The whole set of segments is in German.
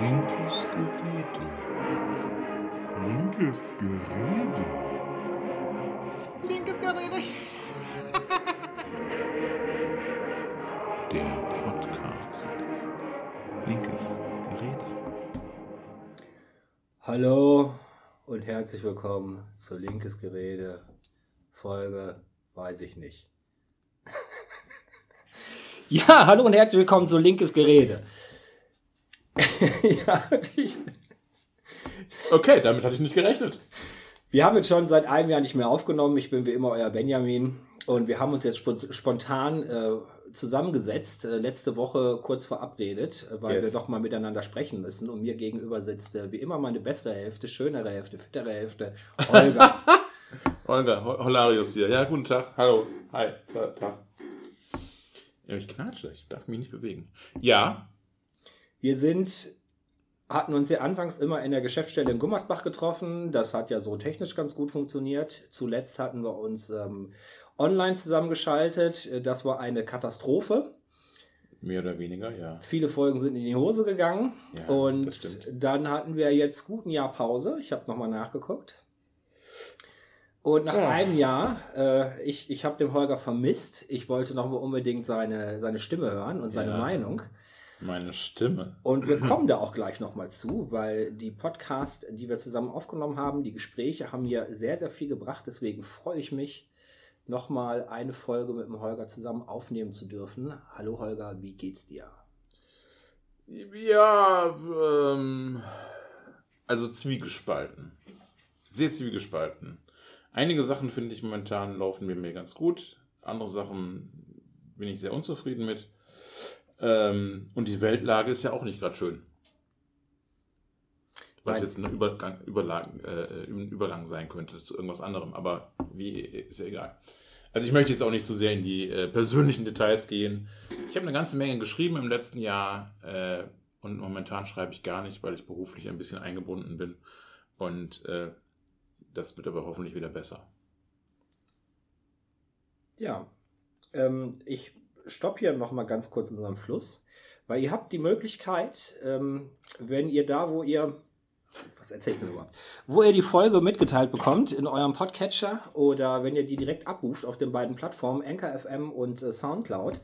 Linkes Gerede. Linkes Gerede. Linkes Gerede. Der Podcast. Linkes Gerede. Hallo und herzlich willkommen zu Linkes Gerede. Folge weiß ich nicht. ja, hallo und herzlich willkommen zu Linkes Gerede. ja, ich, Okay, damit hatte ich nicht gerechnet. wir haben jetzt schon seit einem Jahr nicht mehr aufgenommen. Ich bin wie immer euer Benjamin und wir haben uns jetzt spo- spontan äh, zusammengesetzt, äh, letzte Woche kurz verabredet, äh, weil Yes. wir doch mal miteinander sprechen müssen. Und mir gegenüber sitzt äh, wie immer meine bessere Hälfte, schönere Hälfte, fittere Hälfte, Olga. Olga, Ho- Holarius hier. Ja, guten Tag. Hallo. Hi. Ta- Tag. Ja, ich knatsche. Ich darf mich nicht bewegen. Ja. Wir sind, hatten uns ja anfangs immer in der Geschäftsstelle in Gummersbach getroffen. Das hat ja so technisch ganz gut funktioniert. Zuletzt hatten wir uns ähm, online zusammengeschaltet. Äh, Das war eine Katastrophe. Mehr oder weniger, ja. Viele Folgen sind in die Hose gegangen. Ja, und dann hatten wir jetzt gut ein Jahr Pause. Ich habe nochmal nachgeguckt. Und nach Ja. einem Jahr, äh, ich, ich habe den Holger vermisst. Ich wollte nochmal unbedingt seine, seine Stimme hören und seine Ja. Meinung. Meine Stimme. Und wir kommen da auch gleich nochmal zu, weil die Podcasts, die wir zusammen aufgenommen haben, die Gespräche haben mir sehr, sehr viel gebracht. Deswegen freue ich mich, nochmal eine Folge mit dem Holger zusammen aufnehmen zu dürfen. Hallo Holger, wie geht's dir? Ja, ähm, also zwiegespalten. Sehr zwiegespalten. Einige Sachen finde ich momentan laufen mir, mir ganz gut. Andere Sachen bin ich sehr unzufrieden mit. Ähm, und die Weltlage ist ja auch nicht gerade schön. Was Nein. jetzt ein Übergang, Überlang, äh, Übergang sein könnte zu irgendwas anderem. Aber wie, ist ja egal. Also ich möchte jetzt auch nicht zu sehr in die äh, persönlichen Details gehen. Ich habe eine ganze Menge geschrieben im letzten Jahr äh, und momentan schreibe ich gar nicht, weil ich beruflich ein bisschen eingebunden bin. Und äh, das wird aber hoffentlich wieder besser. Ja, ähm, ich stoppe hier nochmal ganz kurz in unserem Fluss, weil ihr habt die Möglichkeit, ähm, wenn ihr da, wo ihr, was erzählst du denn überhaupt, wo ihr die Folge mitgeteilt bekommt in eurem Podcatcher oder wenn ihr die direkt abruft auf den beiden Plattformen Anchor FM und äh, Soundcloud,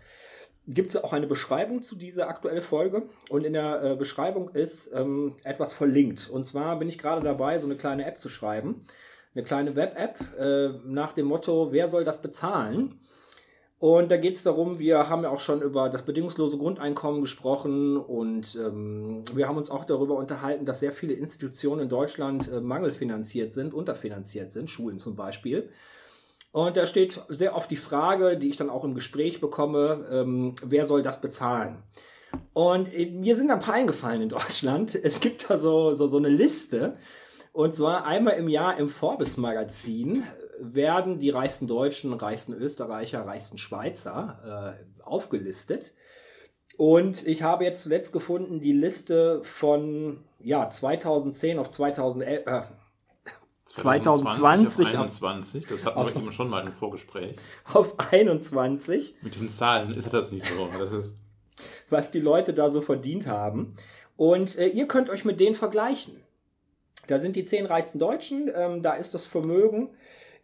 gibt es auch eine Beschreibung zu dieser aktuellen Folge und in der äh, Beschreibung ist ähm, etwas verlinkt. Und zwar bin ich gerade dabei, so eine kleine App zu schreiben, eine kleine Web-App äh, nach dem Motto, wer soll das bezahlen? Und da geht es darum, wir haben ja auch schon über das bedingungslose Grundeinkommen gesprochen und ähm, wir haben uns auch darüber unterhalten, dass sehr viele Institutionen in Deutschland äh, mangelfinanziert sind, unterfinanziert sind, Schulen zum Beispiel. Und da steht sehr oft die Frage, die ich dann auch im Gespräch bekomme, ähm, wer soll das bezahlen? Und äh, mir sind ein paar eingefallen in Deutschland. Es gibt da so, so, so eine Liste. Und zwar einmal im Jahr im Forbes-Magazin werden die reichsten Deutschen, reichsten Österreicher, reichsten Schweizer äh, aufgelistet. Und ich habe jetzt zuletzt gefunden die Liste von ja, 2010 auf 2011, äh, 2020 auf 21, das hatten wir eben schon mal im Vorgespräch. auf 21. Mit den Zahlen ist das nicht so. Das ist, was die Leute da so verdient haben. Und äh, ihr könnt euch mit denen vergleichen. Da sind die zehn reichsten Deutschen, ähm, da ist das Vermögen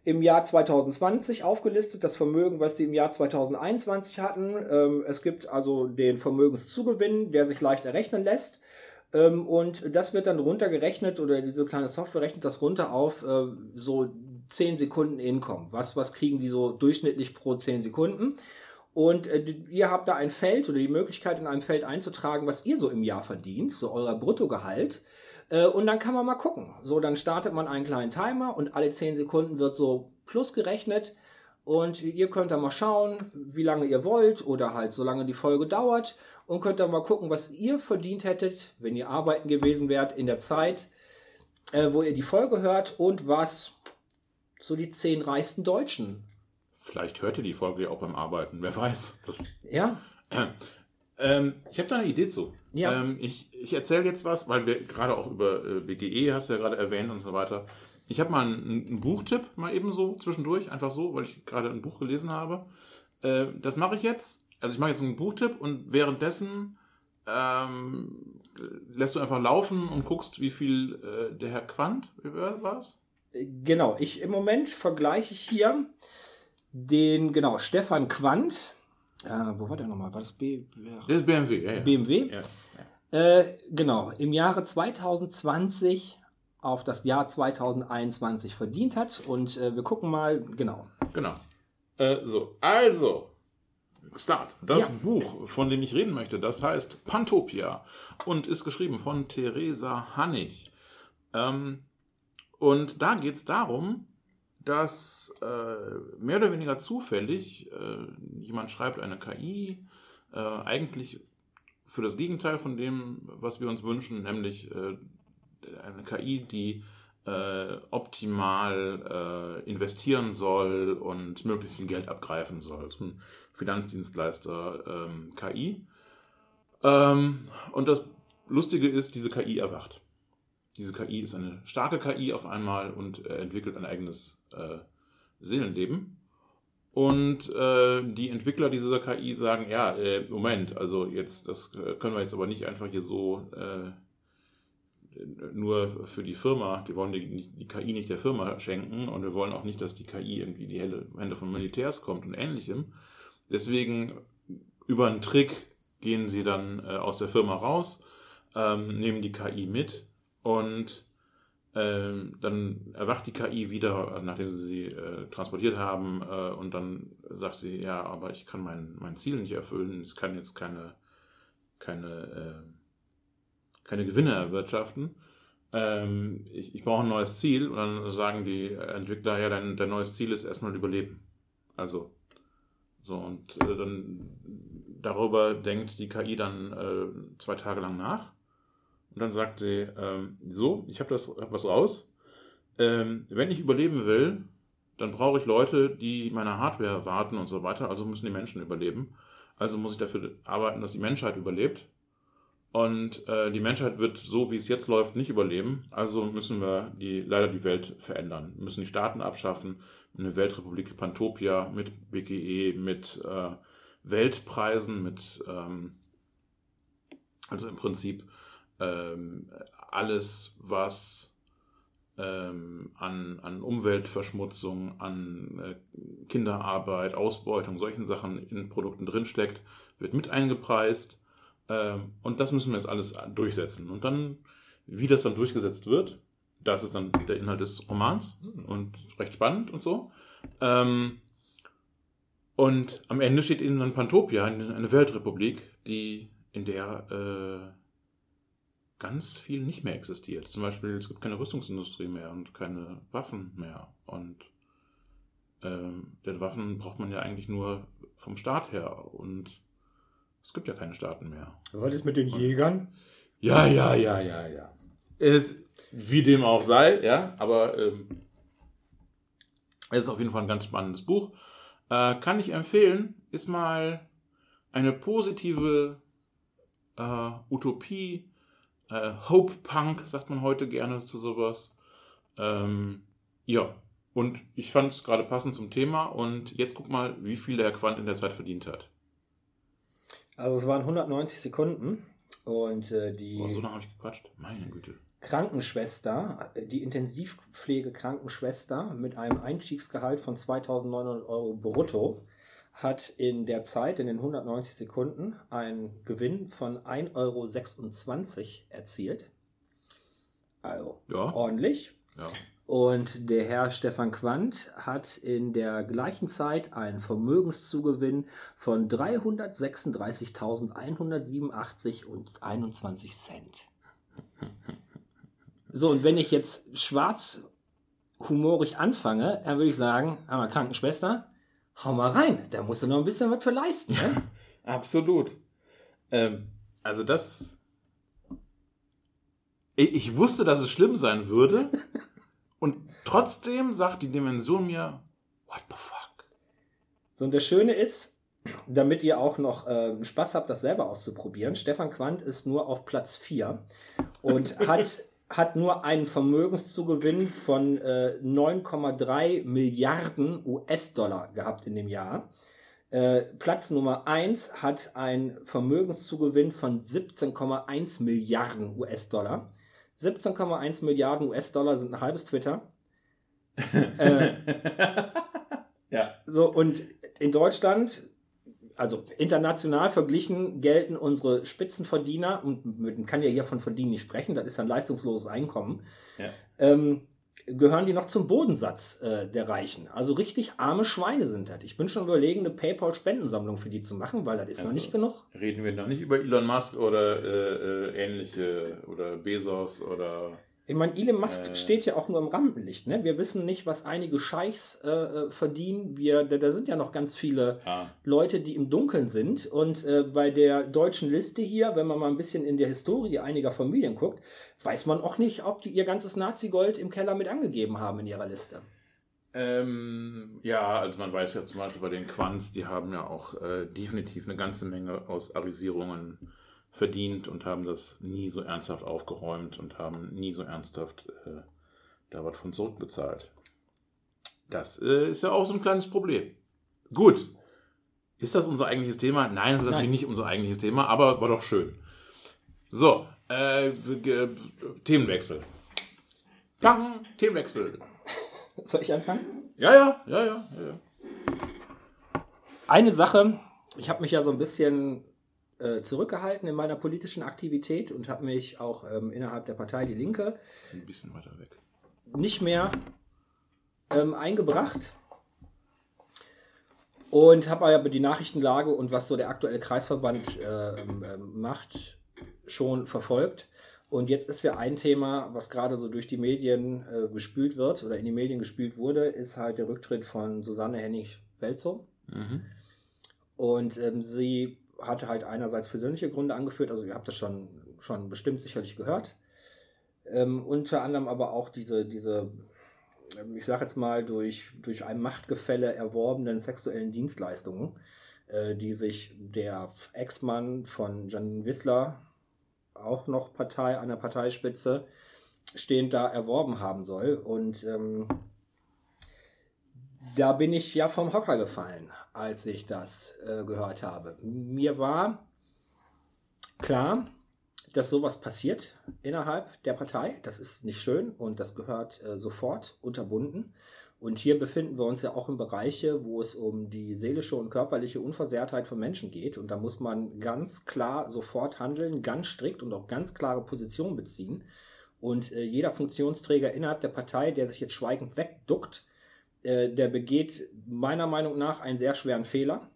im Jahr 2020 aufgelistet, das Vermögen, was sie im Jahr 2021 hatten. Ähm, es gibt also den Vermögenszugewinn, der sich leicht errechnen lässt. Ähm, und das wird dann runtergerechnet oder diese kleine Software rechnet das runter auf äh, so 10 Sekunden Income. Was, was kriegen die so durchschnittlich pro 10 Sekunden? Und äh, ihr habt da ein Feld oder die Möglichkeit, in einem Feld einzutragen, was ihr so im Jahr verdient, so euer Bruttogehalt. Äh, und dann kann man mal gucken. So, dann startet man einen kleinen Timer und alle 10 Sekunden wird so plus gerechnet. Und ihr könnt da mal schauen, wie lange ihr wollt oder halt so lange die Folge dauert. Und könnt da mal gucken, was ihr verdient hättet, wenn ihr arbeiten gewesen wärt in der Zeit, äh, wo ihr die Folge hört und was so die 10 reichsten Deutschen. vielleicht hört ihr die Folge ja auch beim Arbeiten, wer weiß. Das, Ja, Ähm, ich habe da eine Idee zu. Ja. Ähm, ich ich erzähle jetzt was, weil wir gerade auch über äh, BGE hast du ja gerade erwähnt und so weiter. Ich habe mal einen, einen Buchtipp, mal eben so zwischendurch, einfach so, weil ich gerade ein Buch gelesen habe. Äh, das mache ich jetzt. Also ich mache jetzt einen Buchtipp und währenddessen ähm, lässt du einfach laufen und guckst, wie viel äh, der Herr Quandt war es? Genau, ich im Moment vergleiche ich hier den, genau, Stefan Quandt. Äh, wo war der nochmal? War das B Das ist BMW, ja, ja. BMW? Ja. Äh, genau, im Jahre 2020 auf das Jahr 2021 verdient hat. Und äh, wir gucken mal, genau. Genau. Äh, so, also, Start. Das Ja. Buch, von dem ich reden möchte, das heißt Pantopia und ist geschrieben von Theresa Hannig. Ähm, und da geht es darum, dass äh, mehr oder weniger zufällig äh, jemand schreibt eine KI, äh, eigentlich für das Gegenteil von dem, was wir uns wünschen, nämlich äh, eine KI, die äh, optimal äh, investieren soll und möglichst viel Geld abgreifen soll. So ein Finanzdienstleister ähm, KI. Ähm, und das Lustige ist, diese KI erwacht. Diese KI ist eine starke KI auf einmal und entwickelt ein eigenes äh, Seelenleben. Und äh, die Entwickler dieser KI sagen, ja, äh, Moment, also jetzt, das können wir jetzt aber nicht einfach hier so äh, nur für die Firma, die wollen die, die KI nicht der Firma schenken und wir wollen auch nicht, dass die KI irgendwie in die Hände Hände von Militärs kommt und ähnlichem. Deswegen über einen Trick gehen sie dann äh, aus der Firma raus, ähm, nehmen die KI mit und ähm, dann erwacht die KI wieder, nachdem sie sie äh, transportiert haben äh, und dann sagt sie, ja, aber ich kann mein, mein Ziel nicht erfüllen, ich kann jetzt keine, keine, äh, keine Gewinne erwirtschaften. Ähm, ich, ich brauche ein neues Ziel und dann sagen die Entwickler, ja, dein, dein neues Ziel ist erstmal Überleben. Also, so und äh, dann darüber denkt die KI dann äh, zwei Tage lang nach und dann sagt sie, ähm, so, ich habe hab was raus. Ähm, wenn ich überleben will, dann brauche ich Leute, die meine Hardware warten und so weiter. Also müssen die Menschen überleben. Also muss ich dafür arbeiten, dass die Menschheit überlebt. Und äh, die Menschheit wird so, wie es jetzt läuft, nicht überleben. Also müssen wir die, leider die Welt verändern. Wir müssen die Staaten abschaffen. Eine Weltrepublik Pantopia mit BGE, mit äh, Weltpreisen, mit ähm, also im Prinzip ähm, alles, was ähm, an, an Umweltverschmutzung, an äh, Kinderarbeit, Ausbeutung, solchen Sachen in Produkten drinsteckt, wird mit eingepreist. Ähm, und das müssen wir jetzt alles durchsetzen. Und dann, wie das dann durchgesetzt wird, das ist dann der Inhalt des Romans und recht spannend und so. Ähm, und am Ende steht ihnen dann Pantopia, eine Weltrepublik, die in der äh, ganz viel nicht mehr existiert. Zum Beispiel, es gibt keine Rüstungsindustrie mehr und keine Waffen mehr. Und ähm, denn Waffen braucht man ja eigentlich nur vom Staat her. Und es gibt ja keine Staaten mehr. Was ist mit den Jägern? Ja, ja, ja, ja, ja. Es, wie dem auch sei, ja, aber ähm, es ist auf jeden Fall ein ganz spannendes Buch. Äh, kann ich empfehlen, ist mal eine positive äh, Utopie, äh, Hope Punk, sagt man heute gerne zu sowas. Ähm, ja, und ich fand es gerade passend zum Thema und jetzt guck mal, wie viel der Herr Quandt in der Zeit verdient hat. Also es waren 190 Sekunden und äh, die Boah, so lange habe ich gequatscht. Meine Güte. Krankenschwester, äh, die Intensivpflege-Krankenschwester mit einem Einstiegsgehalt von 2.900 Euro brutto hat in der Zeit, in den 190 Sekunden, einen Gewinn von 1,26 Euro erzielt. Also Ja. ordentlich. Ja. Und der Herr Stefan Quandt hat in der gleichen Zeit einen Vermögenszugewinn von 336.187 und 21 Cent. So, und wenn ich jetzt schwarz humorig anfange, dann würde ich sagen, aber Krankenschwester, hau mal rein, da musst du noch ein bisschen was für leisten. Ne? Absolut. Ähm, also das. Ich, wusste, dass es schlimm sein würde. und trotzdem sagt die Dimension mir, what the fuck? So, und das Schöne ist, damit ihr auch noch ähm, Spaß habt, das selber auszuprobieren, Stefan Quandt ist nur auf Platz 4 und hat, hat nur einen Vermögenszugewinn von äh, 9,3 Milliarden US-Dollar gehabt in dem Jahr. Äh, Platz Nummer 1 hat einen Vermögenszugewinn von 17,1 Milliarden US-Dollar. 17,1 Milliarden US-Dollar sind ein halbes Twitter. äh, Ja. so, und in Deutschland, also international verglichen, gelten unsere Spitzenverdiener, und man kann ja hier von Verdienen nicht sprechen, das ist ja ein leistungsloses Einkommen, Ja. ähm, gehören die noch zum Bodensatz äh, der Reichen. Also richtig arme Schweine sind das. Ich bin schon überlegen, eine PayPal-Spendensammlung für die zu machen, weil das ist noch Also, nicht genug. Reden wir noch nicht über Elon Musk oder äh, äh, ähnliche oder Bezos oder. Ich meine, Elon Musk Äh. steht ja auch nur im Rampenlicht. Ne? Wir wissen nicht, was einige Scheichs äh, äh, verdienen. Wir, da, da sind ja noch ganz viele Ah, Leute, die im Dunkeln sind. Und äh, bei der deutschen Liste hier, wenn man mal ein bisschen in der Historie einiger Familien guckt, weiß man auch nicht, ob die ihr ganzes Nazi-Gold im Keller mit angegeben haben in ihrer Liste. ähm, ja, also man weiß ja zum Beispiel bei den Quants, die haben ja auch äh, definitiv eine ganze Menge aus Arisierungen verdient und haben das nie so ernsthaft aufgeräumt und haben nie so ernsthaft äh, da was von zurückbezahlt. Das äh, ist ja auch so ein kleines Problem. Gut. Ist das unser eigentliches Thema? Nein, das ist natürlich Nein. nicht unser eigentliches Thema, aber war doch schön. So, äh, Themenwechsel. Gang, Themenwechsel. Soll ich anfangen? Ja, ja, ja, ja, ja. ja. Eine Sache, ich habe mich ja so ein bisschen äh, zurückgehalten in meiner politischen Aktivität und habe mich auch ähm, innerhalb der Partei Die Linke Ein bisschen weiter weg. nicht mehr ähm, eingebracht. Und habe aber die Nachrichtenlage und was so der aktuelle Kreisverband ähm, macht, schon verfolgt. Und jetzt ist ja ein Thema, was gerade so durch die Medien äh, gespült wird oder in die Medien gespült wurde, ist halt der Rücktritt von Susanne Hennig-Welzow. Mhm. Und ähm, sie hatte halt einerseits persönliche Gründe angeführt, also ihr habt das schon, schon bestimmt sicherlich gehört. Ähm, unter anderem aber auch diese, diese ähm, ich sage jetzt mal, durch, durch ein Machtgefälle erworbenen sexuellen Dienstleistungen, äh, die sich der Ex-Mann von Janine Wissler, auch noch Partei an der Parteispitze, stehend da erworben haben soll. Und ähm, da bin ich ja vom Hocker gefallen, als ich das äh, gehört habe. Mir war klar, dass sowas passiert innerhalb der Partei. Das ist nicht schön und das gehört äh, sofort unterbunden. Und hier befinden wir uns ja auch in Bereiche, wo es um die seelische und körperliche Unversehrtheit von Menschen geht. Und da muss man ganz klar sofort handeln, ganz strikt und auch ganz klare Positionen beziehen. Und äh, jeder Funktionsträger innerhalb der Partei, der sich jetzt schweigend wegduckt, äh, der begeht meiner Meinung nach einen sehr schweren Fehler.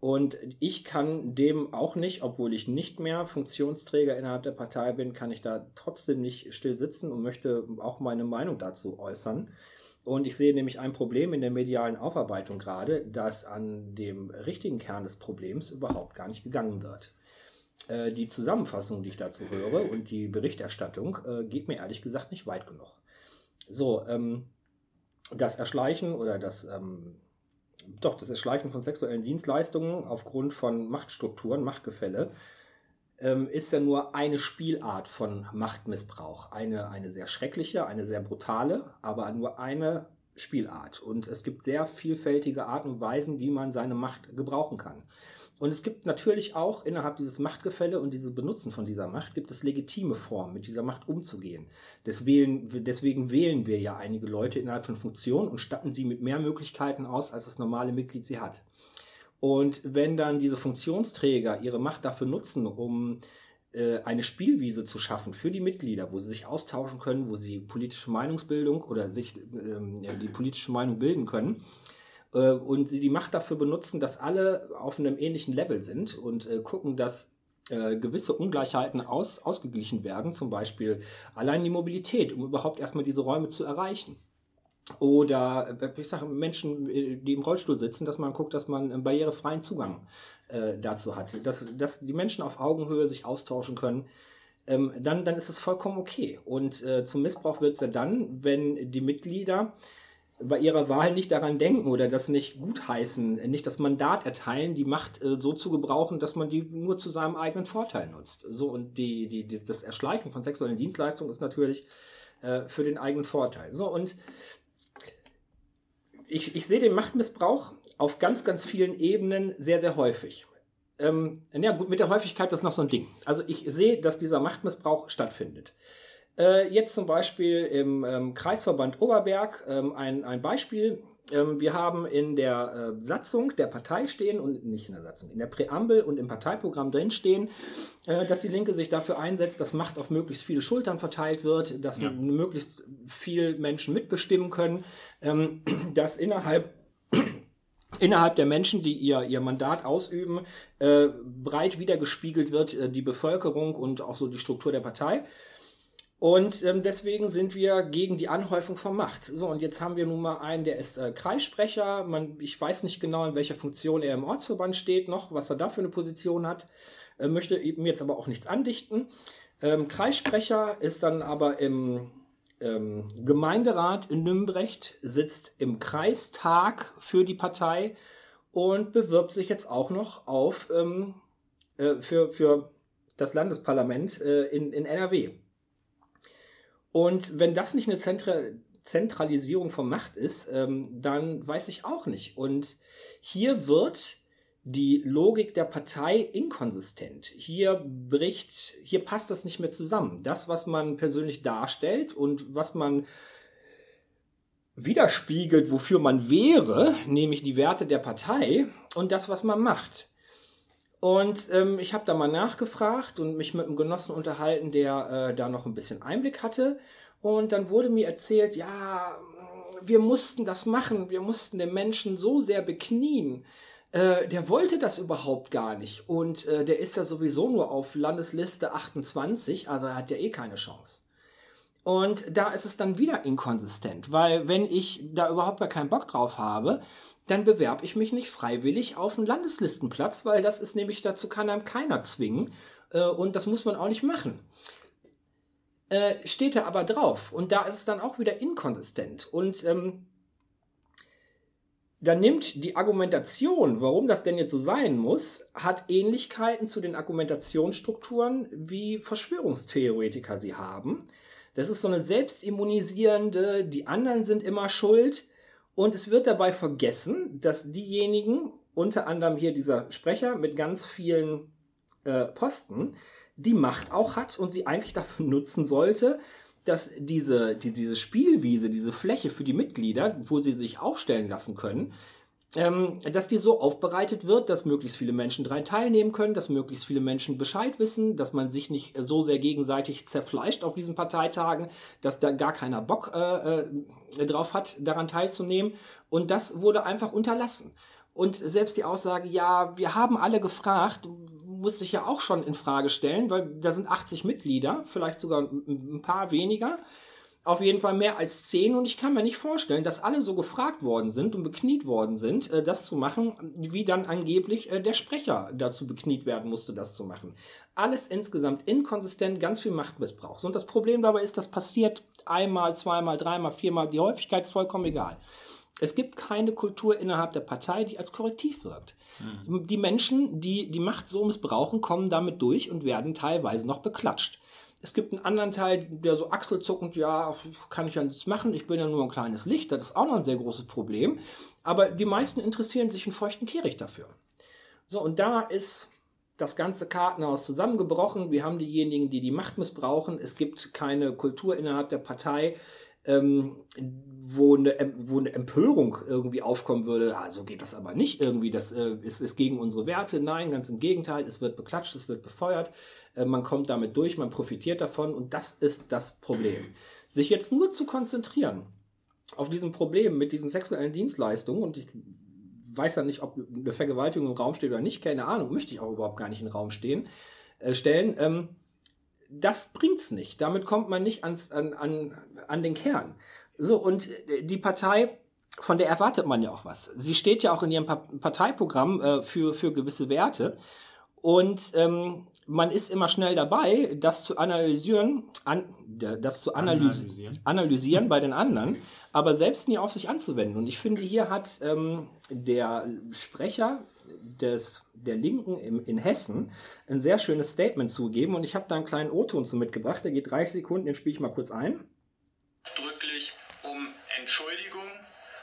Und ich kann dem auch nicht, obwohl ich nicht mehr Funktionsträger innerhalb der Partei bin, kann ich da trotzdem nicht still sitzen und möchte auch meine Meinung dazu äußern. Und ich sehe nämlich ein Problem in der medialen Aufarbeitung gerade, dass an dem richtigen Kern des Problems überhaupt gar nicht gegangen wird. Äh, die Zusammenfassung, die ich dazu höre und die Berichterstattung äh, geht mir ehrlich gesagt nicht weit genug. So, ähm, das Erschleichen oder das, ähm, doch, das Erschleichen von sexuellen Dienstleistungen aufgrund von Machtstrukturen, Machtgefälle, ähm, ist ja nur eine Spielart von Machtmissbrauch. Eine, eine sehr schreckliche, eine sehr brutale, aber nur eine Spielart. Und es gibt sehr vielfältige Arten und Weisen, wie man seine Macht gebrauchen kann. Und es gibt natürlich auch innerhalb dieses Machtgefälle und dieses Benutzen von dieser Macht, gibt es legitime Formen, mit dieser Macht umzugehen. Deswegen, deswegen wählen wir ja einige Leute innerhalb von Funktionen und statten sie mit mehr Möglichkeiten aus, als das normale Mitglied sie hat. Und wenn dann diese Funktionsträger ihre Macht dafür nutzen, um äh, eine Spielwiese zu schaffen für die Mitglieder, wo sie sich austauschen können, wo sie politische Meinungsbildung oder sich ähm, ja, die politische Meinung bilden können, äh, und sie die Macht dafür benutzen, dass alle auf einem ähnlichen Level sind und äh, gucken, dass äh, gewisse Ungleichheiten aus, ausgeglichen werden, zum Beispiel allein die Mobilität, um überhaupt erstmal diese Räume zu erreichen. Oder äh, ich sage Menschen, äh, die im Rollstuhl sitzen, dass man guckt, dass man einen barrierefreien Zugang äh, dazu hat, dass, dass die Menschen auf Augenhöhe sich austauschen können. Ähm, dann, dann ist es vollkommen okay. Und äh, zum Missbrauch wird es ja dann, wenn die Mitglieder bei ihrer Wahl nicht daran denken oder das nicht gutheißen, nicht das Mandat erteilen, die Macht äh, so zu gebrauchen, dass man die nur zu seinem eigenen Vorteil nutzt. So und die, die, das Erschleichen von sexuellen Dienstleistungen ist natürlich äh, für den eigenen Vorteil. So und ich, ich sehe den Machtmissbrauch auf ganz, ganz vielen Ebenen sehr, sehr häufig. Ähm, ja, gut, mit der Häufigkeit ist noch so ein Ding. Also ich sehe, dass dieser Machtmissbrauch stattfindet. Äh, jetzt zum Beispiel im ähm, Kreisverband Oberberg ähm, ein, ein Beispiel. Ähm, wir haben in der äh, Satzung der Partei stehen und nicht in der Satzung, in der Präambel und im Parteiprogramm drin stehen, äh, dass die Linke sich dafür einsetzt, dass Macht auf möglichst viele Schultern verteilt wird, dass Ja. möglichst viel Menschen mitbestimmen können, ähm, dass innerhalb innerhalb der Menschen, die ihr, ihr Mandat ausüben, äh, breit wiedergespiegelt wird äh, die Bevölkerung und auch so die Struktur der Partei. Und ähm, deswegen sind wir gegen die Anhäufung von Macht. So, und jetzt haben wir nun mal einen, der ist äh, Kreissprecher. Man, ich weiß nicht genau, in welcher Funktion er im Ortsverband steht, noch, was er da für eine Position hat. Äh, möchte ihm jetzt aber auch nichts andichten. Ähm, Kreissprecher ist dann aber im ähm, Gemeinderat in Nümbrecht, sitzt im Kreistag für die Partei und bewirbt sich jetzt auch noch auf ähm, äh, für, für das Landesparlament äh, in, in NRW. Und wenn das nicht eine Zentra Zentralisierung von Macht ist, ähm, dann weiß ich auch nicht. Und hier wird die Logik der Partei inkonsistent. Hier bricht, hier passt das nicht mehr zusammen. Das, was man persönlich darstellt und was man widerspiegelt, wofür man wäre, nämlich die Werte der Partei und das, was man macht. Und ähm, ich habe da mal nachgefragt und mich mit einem Genossen unterhalten, der äh, da noch ein bisschen Einblick hatte. Und dann wurde mir erzählt, ja, wir mussten das machen, wir mussten den Menschen so sehr beknien. Äh, der wollte das überhaupt gar nicht. Und äh, der ist ja sowieso nur auf Landesliste 28, also er hat ja eh keine Chance. Und da ist es dann wieder inkonsistent, weil wenn ich da überhaupt gar keinen Bock drauf habe, dann bewerbe ich mich nicht freiwillig auf einen Landeslistenplatz, weil das ist nämlich, dazu kann einem keiner zwingen äh, und das muss man auch nicht machen. Äh, steht er aber drauf und da ist es dann auch wieder inkonsistent und ähm, dann nimmt die Argumentation, warum das denn jetzt so sein muss, hat Ähnlichkeiten zu den Argumentationsstrukturen, wie Verschwörungstheoretiker sie haben. Das ist so eine selbstimmunisierende, die anderen sind immer schuld. Und es wird dabei vergessen, dass diejenigen, unter anderem hier dieser Sprecher mit ganz vielen äh, Posten, die Macht auch hat und sie eigentlich dafür nutzen sollte, dass diese, die, diese Spielwiese, diese Fläche für die Mitglieder, wo sie sich aufstellen lassen können, ähm, dass die so aufbereitet wird, dass möglichst viele Menschen daran teilnehmen können, dass möglichst viele Menschen Bescheid wissen, dass man sich nicht so sehr gegenseitig zerfleischt auf diesen Parteitagen, dass da gar keiner Bock äh, äh, drauf hat, daran teilzunehmen. Und das wurde einfach unterlassen. Und selbst die Aussage, ja, wir haben alle gefragt, muss sich ja auch schon in Frage stellen, weil da sind 80 Mitglieder, vielleicht sogar ein paar weniger auf jeden Fall mehr als zehn und ich kann mir nicht vorstellen, dass alle so gefragt worden sind und bekniet worden sind, äh, das zu machen, wie dann angeblich äh, der Sprecher dazu bekniet werden musste, das zu machen. Alles insgesamt inkonsistent, ganz viel Machtmissbrauch. Und das Problem dabei ist, das passiert einmal, zweimal, dreimal, viermal, die Häufigkeit ist vollkommen egal. Es gibt keine Kultur innerhalb der Partei, die als Korrektiv wirkt. Mhm. Die Menschen, die die Macht so missbrauchen, kommen damit durch und werden teilweise noch beklatscht. Es gibt einen anderen Teil, der so achselzuckend, ja, kann ich ja nichts machen, ich bin ja nur ein kleines Licht, das ist auch noch ein sehr großes Problem. Aber die meisten interessieren sich einen feuchten Kehricht dafür. So, und da ist das ganze Kartenhaus zusammengebrochen. Wir haben diejenigen, die die Macht missbrauchen. Es gibt keine Kultur innerhalb der Partei, ähm, wo, eine, wo eine Empörung irgendwie aufkommen würde. Also geht das aber nicht irgendwie. Das äh, ist, ist gegen unsere Werte. Nein, ganz im Gegenteil. Es wird beklatscht, es wird befeuert. Äh, man kommt damit durch, man profitiert davon. Und das ist das Problem. Sich jetzt nur zu konzentrieren auf diesem Problem mit diesen sexuellen Dienstleistungen und ich weiß ja nicht, ob eine Vergewaltigung im Raum steht oder nicht, keine Ahnung, möchte ich auch überhaupt gar nicht den Raum stehen, äh, stellen. Ähm, das bringt's nicht. Damit kommt man nicht ans, an, an, an den Kern. So, und die Partei, von der erwartet man ja auch was. Sie steht ja auch in ihrem Parteiprogramm äh, für, für gewisse Werte. Und ähm, man ist immer schnell dabei, das zu analysieren, an, das zu analysi analysieren. analysieren bei den anderen, aber selbst nie auf sich anzuwenden. Und ich finde, hier hat ähm, der Sprecher des, der Linken im, in Hessen ein sehr schönes Statement zugegeben. Und ich habe da einen kleinen O-Ton zu mitgebracht. Der geht 30 Sekunden, den spiele ich mal kurz ein. Drücklich um Entschuldigung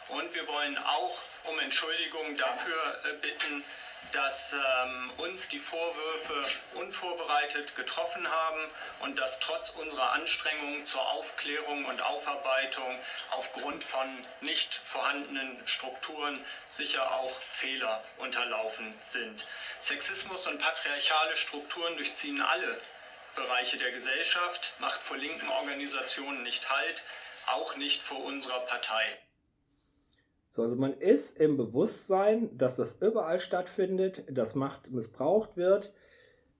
und Und wir wollen auch um Entschuldigung dafür äh, bitten, dass ähm, uns die Vorwürfe unvorbereitet getroffen haben und dass trotz unserer Anstrengungen zur Aufklärung und Aufarbeitung aufgrund von nicht vorhandenen Strukturen sicher auch Fehler unterlaufen sind. Sexismus und patriarchale Strukturen durchziehen alle Bereiche der Gesellschaft, macht vor linken Organisationen nicht Halt, auch nicht vor unserer Partei. So, also man ist im Bewusstsein, dass das überall stattfindet, dass Macht missbraucht wird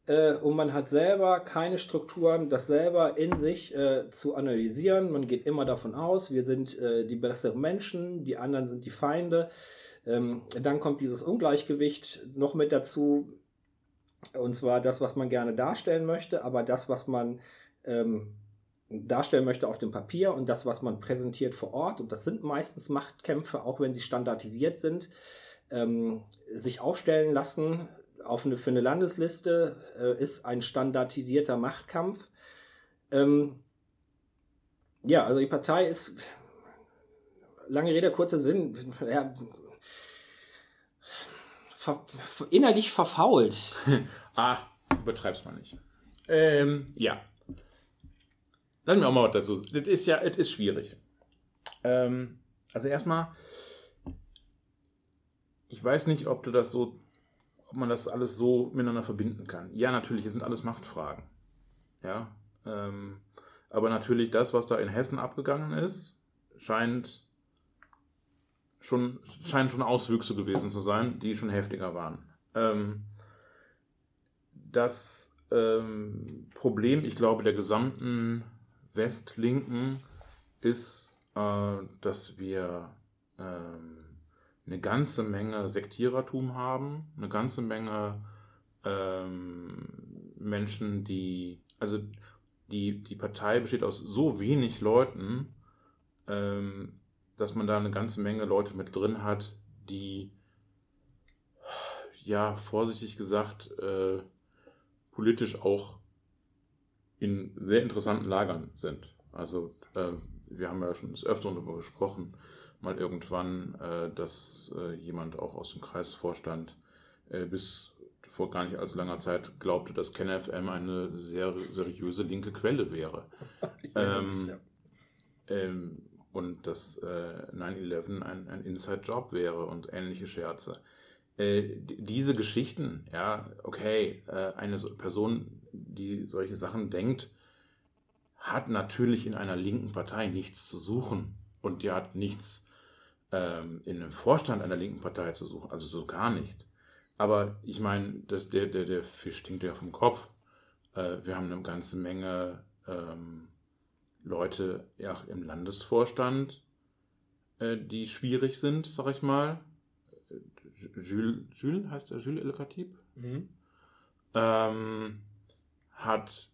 äh, und man hat selber keine Strukturen, das selber in sich äh, zu analysieren. Man geht immer davon aus, wir sind äh, die besseren Menschen, die anderen sind die Feinde. Ähm, dann kommt dieses Ungleichgewicht noch mit dazu, und zwar das, was man gerne darstellen möchte, aber das, was man ähm, darstellen möchte auf dem Papier und das, was man präsentiert vor Ort, und das sind meistens Machtkämpfe, auch wenn sie standardisiert sind, ähm, sich aufstellen lassen auf eine, für eine Landesliste, äh, ist ein standardisierter Machtkampf. Ähm, ja, also die Partei ist, lange Rede, kurzer Sinn, ja, ver, innerlich verfault. ah, übertreib's mal nicht. Ähm, ja, Lass mir auch mal was dazu. Das ist ja, es ist schwierig. Ähm, also erstmal, ich weiß nicht, ob du das so, ob man das alles so miteinander verbinden kann. Ja, natürlich, es sind alles Machtfragen. Ja. Ähm, aber natürlich das, was da in Hessen abgegangen ist, scheint schon, scheinen schon Auswüchse gewesen zu sein, die schon heftiger waren. Ähm, das ähm, Problem, ich glaube, der gesamten Westlinken ist, äh, dass wir ähm, eine ganze Menge Sektierertum haben, eine ganze Menge ähm, Menschen, die, also die, die Partei besteht aus so wenig Leuten, ähm, dass man da eine ganze Menge Leute mit drin hat, die, ja, vorsichtig gesagt, äh, politisch auch in sehr interessanten Lagern sind. Also äh, wir haben ja schon des Öfteren darüber gesprochen, mal irgendwann, äh, dass äh, jemand auch aus dem Kreisvorstand äh, bis vor gar nicht allzu langer Zeit glaubte, dass KenFM eine sehr seriöse linke Quelle wäre. ähm, ja. ähm, und dass 9-11 äh, ein, ein Inside-Job wäre und ähnliche Scherze. Äh, diese Geschichten, ja, okay, eine Person die solche Sachen denkt, hat natürlich in einer linken Partei nichts zu suchen. Und die hat nichts ähm, in einem Vorstand einer linken Partei zu suchen. Also so gar nicht. Aber ich meine, das, der, der, der Fisch stinkt ja vom Kopf. Äh, wir haben eine ganze Menge ähm, Leute ja, im Landesvorstand, äh, die schwierig sind, sag ich mal. Jules, Jules heißt er Jules El Khatib? Mhm. Ähm, hat,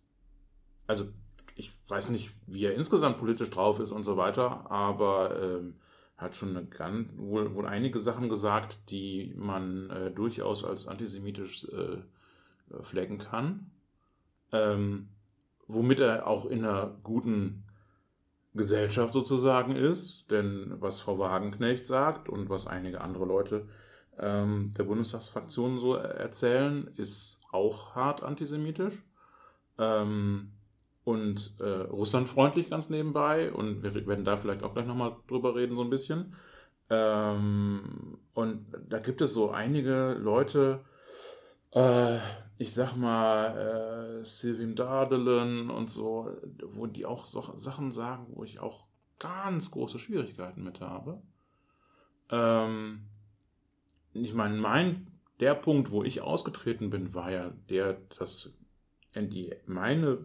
also ich weiß nicht, wie er insgesamt politisch drauf ist und so weiter, aber ähm, hat schon eine ganz, wohl, wohl einige Sachen gesagt, die man äh, durchaus als antisemitisch äh, flecken kann. Ähm, womit er auch in einer guten Gesellschaft sozusagen ist, denn was Frau Wagenknecht sagt und was einige andere Leute ähm, der Bundestagsfraktion so erzählen, ist auch hart antisemitisch. Ähm, und äh, russlandfreundlich ganz nebenbei. Und wir werden da vielleicht auch gleich nochmal drüber reden, so ein bisschen. Ähm, und da gibt es so einige Leute, äh, ich sag mal, äh, Silvim Dardelen und so, wo die auch so Sachen sagen, wo ich auch ganz große Schwierigkeiten mit habe. Ähm, ich meine, mein, der Punkt, wo ich ausgetreten bin, war ja der, dass die, meine,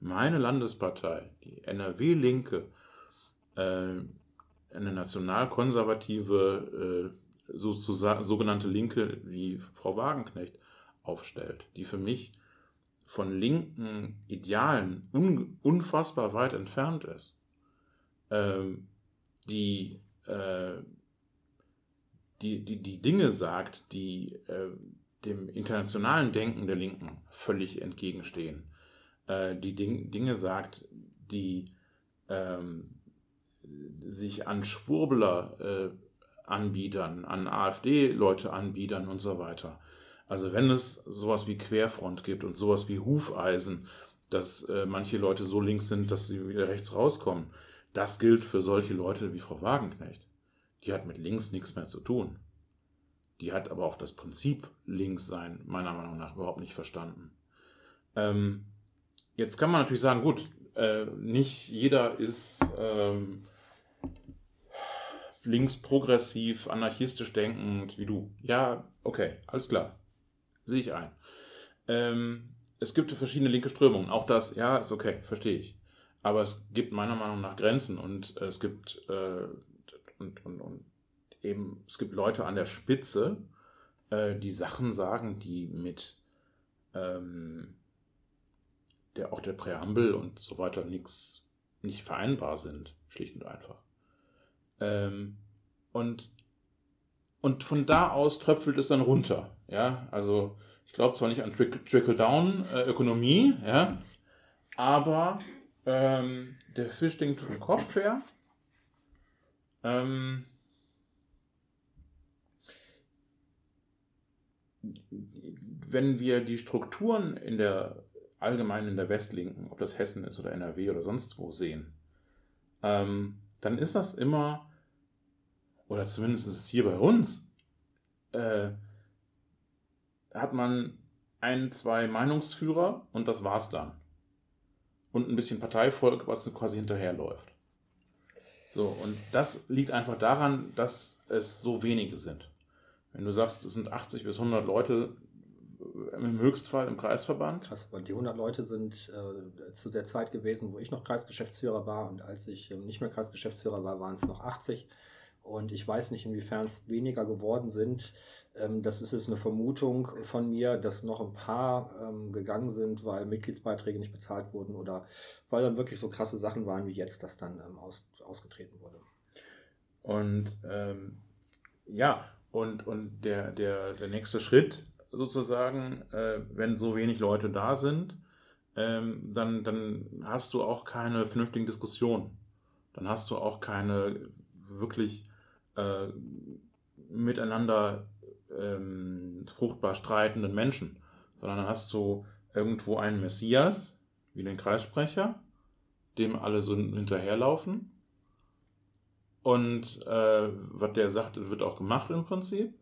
meine Landespartei, die NRW-Linke, äh, eine nationalkonservative, äh, so, so, sogenannte Linke wie Frau Wagenknecht aufstellt, die für mich von linken Idealen un, unfassbar weit entfernt ist, ähm, die, äh, die, die, die Dinge sagt, die äh, dem internationalen Denken der Linken völlig entgegenstehen. Äh, die Ding, Dinge sagt, die ähm, sich an Schwurbler äh, Anbietern, an AfD-Leute anbietern und so weiter. Also wenn es sowas wie Querfront gibt und sowas wie Hufeisen, dass äh, manche Leute so links sind, dass sie wieder rechts rauskommen, das gilt für solche Leute wie Frau Wagenknecht. Die hat mit links nichts mehr zu tun. Die hat aber auch das Prinzip links sein, meiner Meinung nach, überhaupt nicht verstanden. Ähm, jetzt kann man natürlich sagen, gut, äh, nicht jeder ist ähm, links progressiv, anarchistisch denkend wie du. Ja, okay, alles klar. Sehe ich ein. Ähm, es gibt verschiedene linke Strömungen. Auch das, ja, ist okay, verstehe ich. Aber es gibt meiner Meinung nach Grenzen und es gibt äh, und, und, und eben, es gibt Leute an der Spitze, äh, die Sachen sagen, die mit ähm, der auch der Präambel und so weiter nichts nicht vereinbar sind, schlicht und einfach. Ähm, und, und von da aus tröpfelt es dann runter. Ja, also ich glaube zwar nicht an Trickle-Down-Ökonomie, äh, ja, aber ähm, der Fisch denkt vom Kopf her. Ähm, wenn wir die Strukturen in der allgemein in der Westlinken, ob das Hessen ist oder NRW oder sonst wo sehen, ähm, dann ist das immer, oder zumindest ist es hier bei uns, äh, hat man ein, zwei Meinungsführer und das war's dann. Und ein bisschen Parteivolk, was quasi hinterherläuft. So, und das liegt einfach daran, dass es so wenige sind. Wenn du sagst, es sind 80 bis 100 Leute, im Höchstfall im Kreisverband. Krass, weil die 100 Leute sind äh, zu der Zeit gewesen, wo ich noch Kreisgeschäftsführer war und als ich äh, nicht mehr Kreisgeschäftsführer war, waren es noch 80. Und ich weiß nicht, inwiefern es weniger geworden sind. Ähm, das ist jetzt eine Vermutung von mir, dass noch ein paar ähm, gegangen sind, weil Mitgliedsbeiträge nicht bezahlt wurden oder weil dann wirklich so krasse Sachen waren wie jetzt, dass dann ähm, aus, ausgetreten wurde. Und ähm, ja, und, und der, der, der nächste Schritt sozusagen, äh, wenn so wenig Leute da sind, ähm, dann, dann hast du auch keine vernünftigen Diskussionen. Dann hast du auch keine wirklich äh, miteinander ähm, fruchtbar streitenden Menschen, sondern dann hast du irgendwo einen Messias, wie den Kreissprecher, dem alle so hinterherlaufen. Und äh, was der sagt, wird auch gemacht im Prinzip.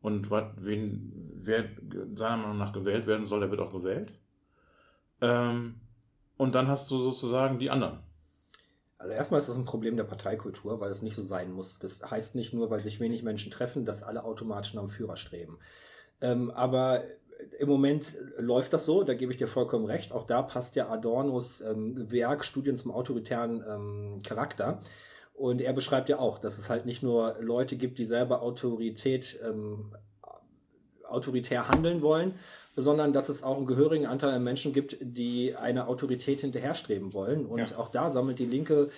Und wat, wen, wer seiner Meinung nach gewählt werden soll, der wird auch gewählt. Ähm, und dann hast du sozusagen die anderen. Also erstmal ist das ein Problem der Parteikultur, weil es nicht so sein muss. Das heißt nicht nur, weil sich wenig Menschen treffen, dass alle automatisch nach dem Führer streben. Ähm, aber im Moment läuft das so, da gebe ich dir vollkommen recht. Auch da passt ja Adornos ähm, Werk Studien zum autoritären ähm, Charakter. Und er beschreibt ja auch, dass es halt nicht nur Leute gibt, die selber Autorität, ähm, autoritär handeln wollen, sondern dass es auch einen gehörigen Anteil an Menschen gibt, die eine Autorität hinterherstreben wollen. Und ja. auch da sammelt die Linke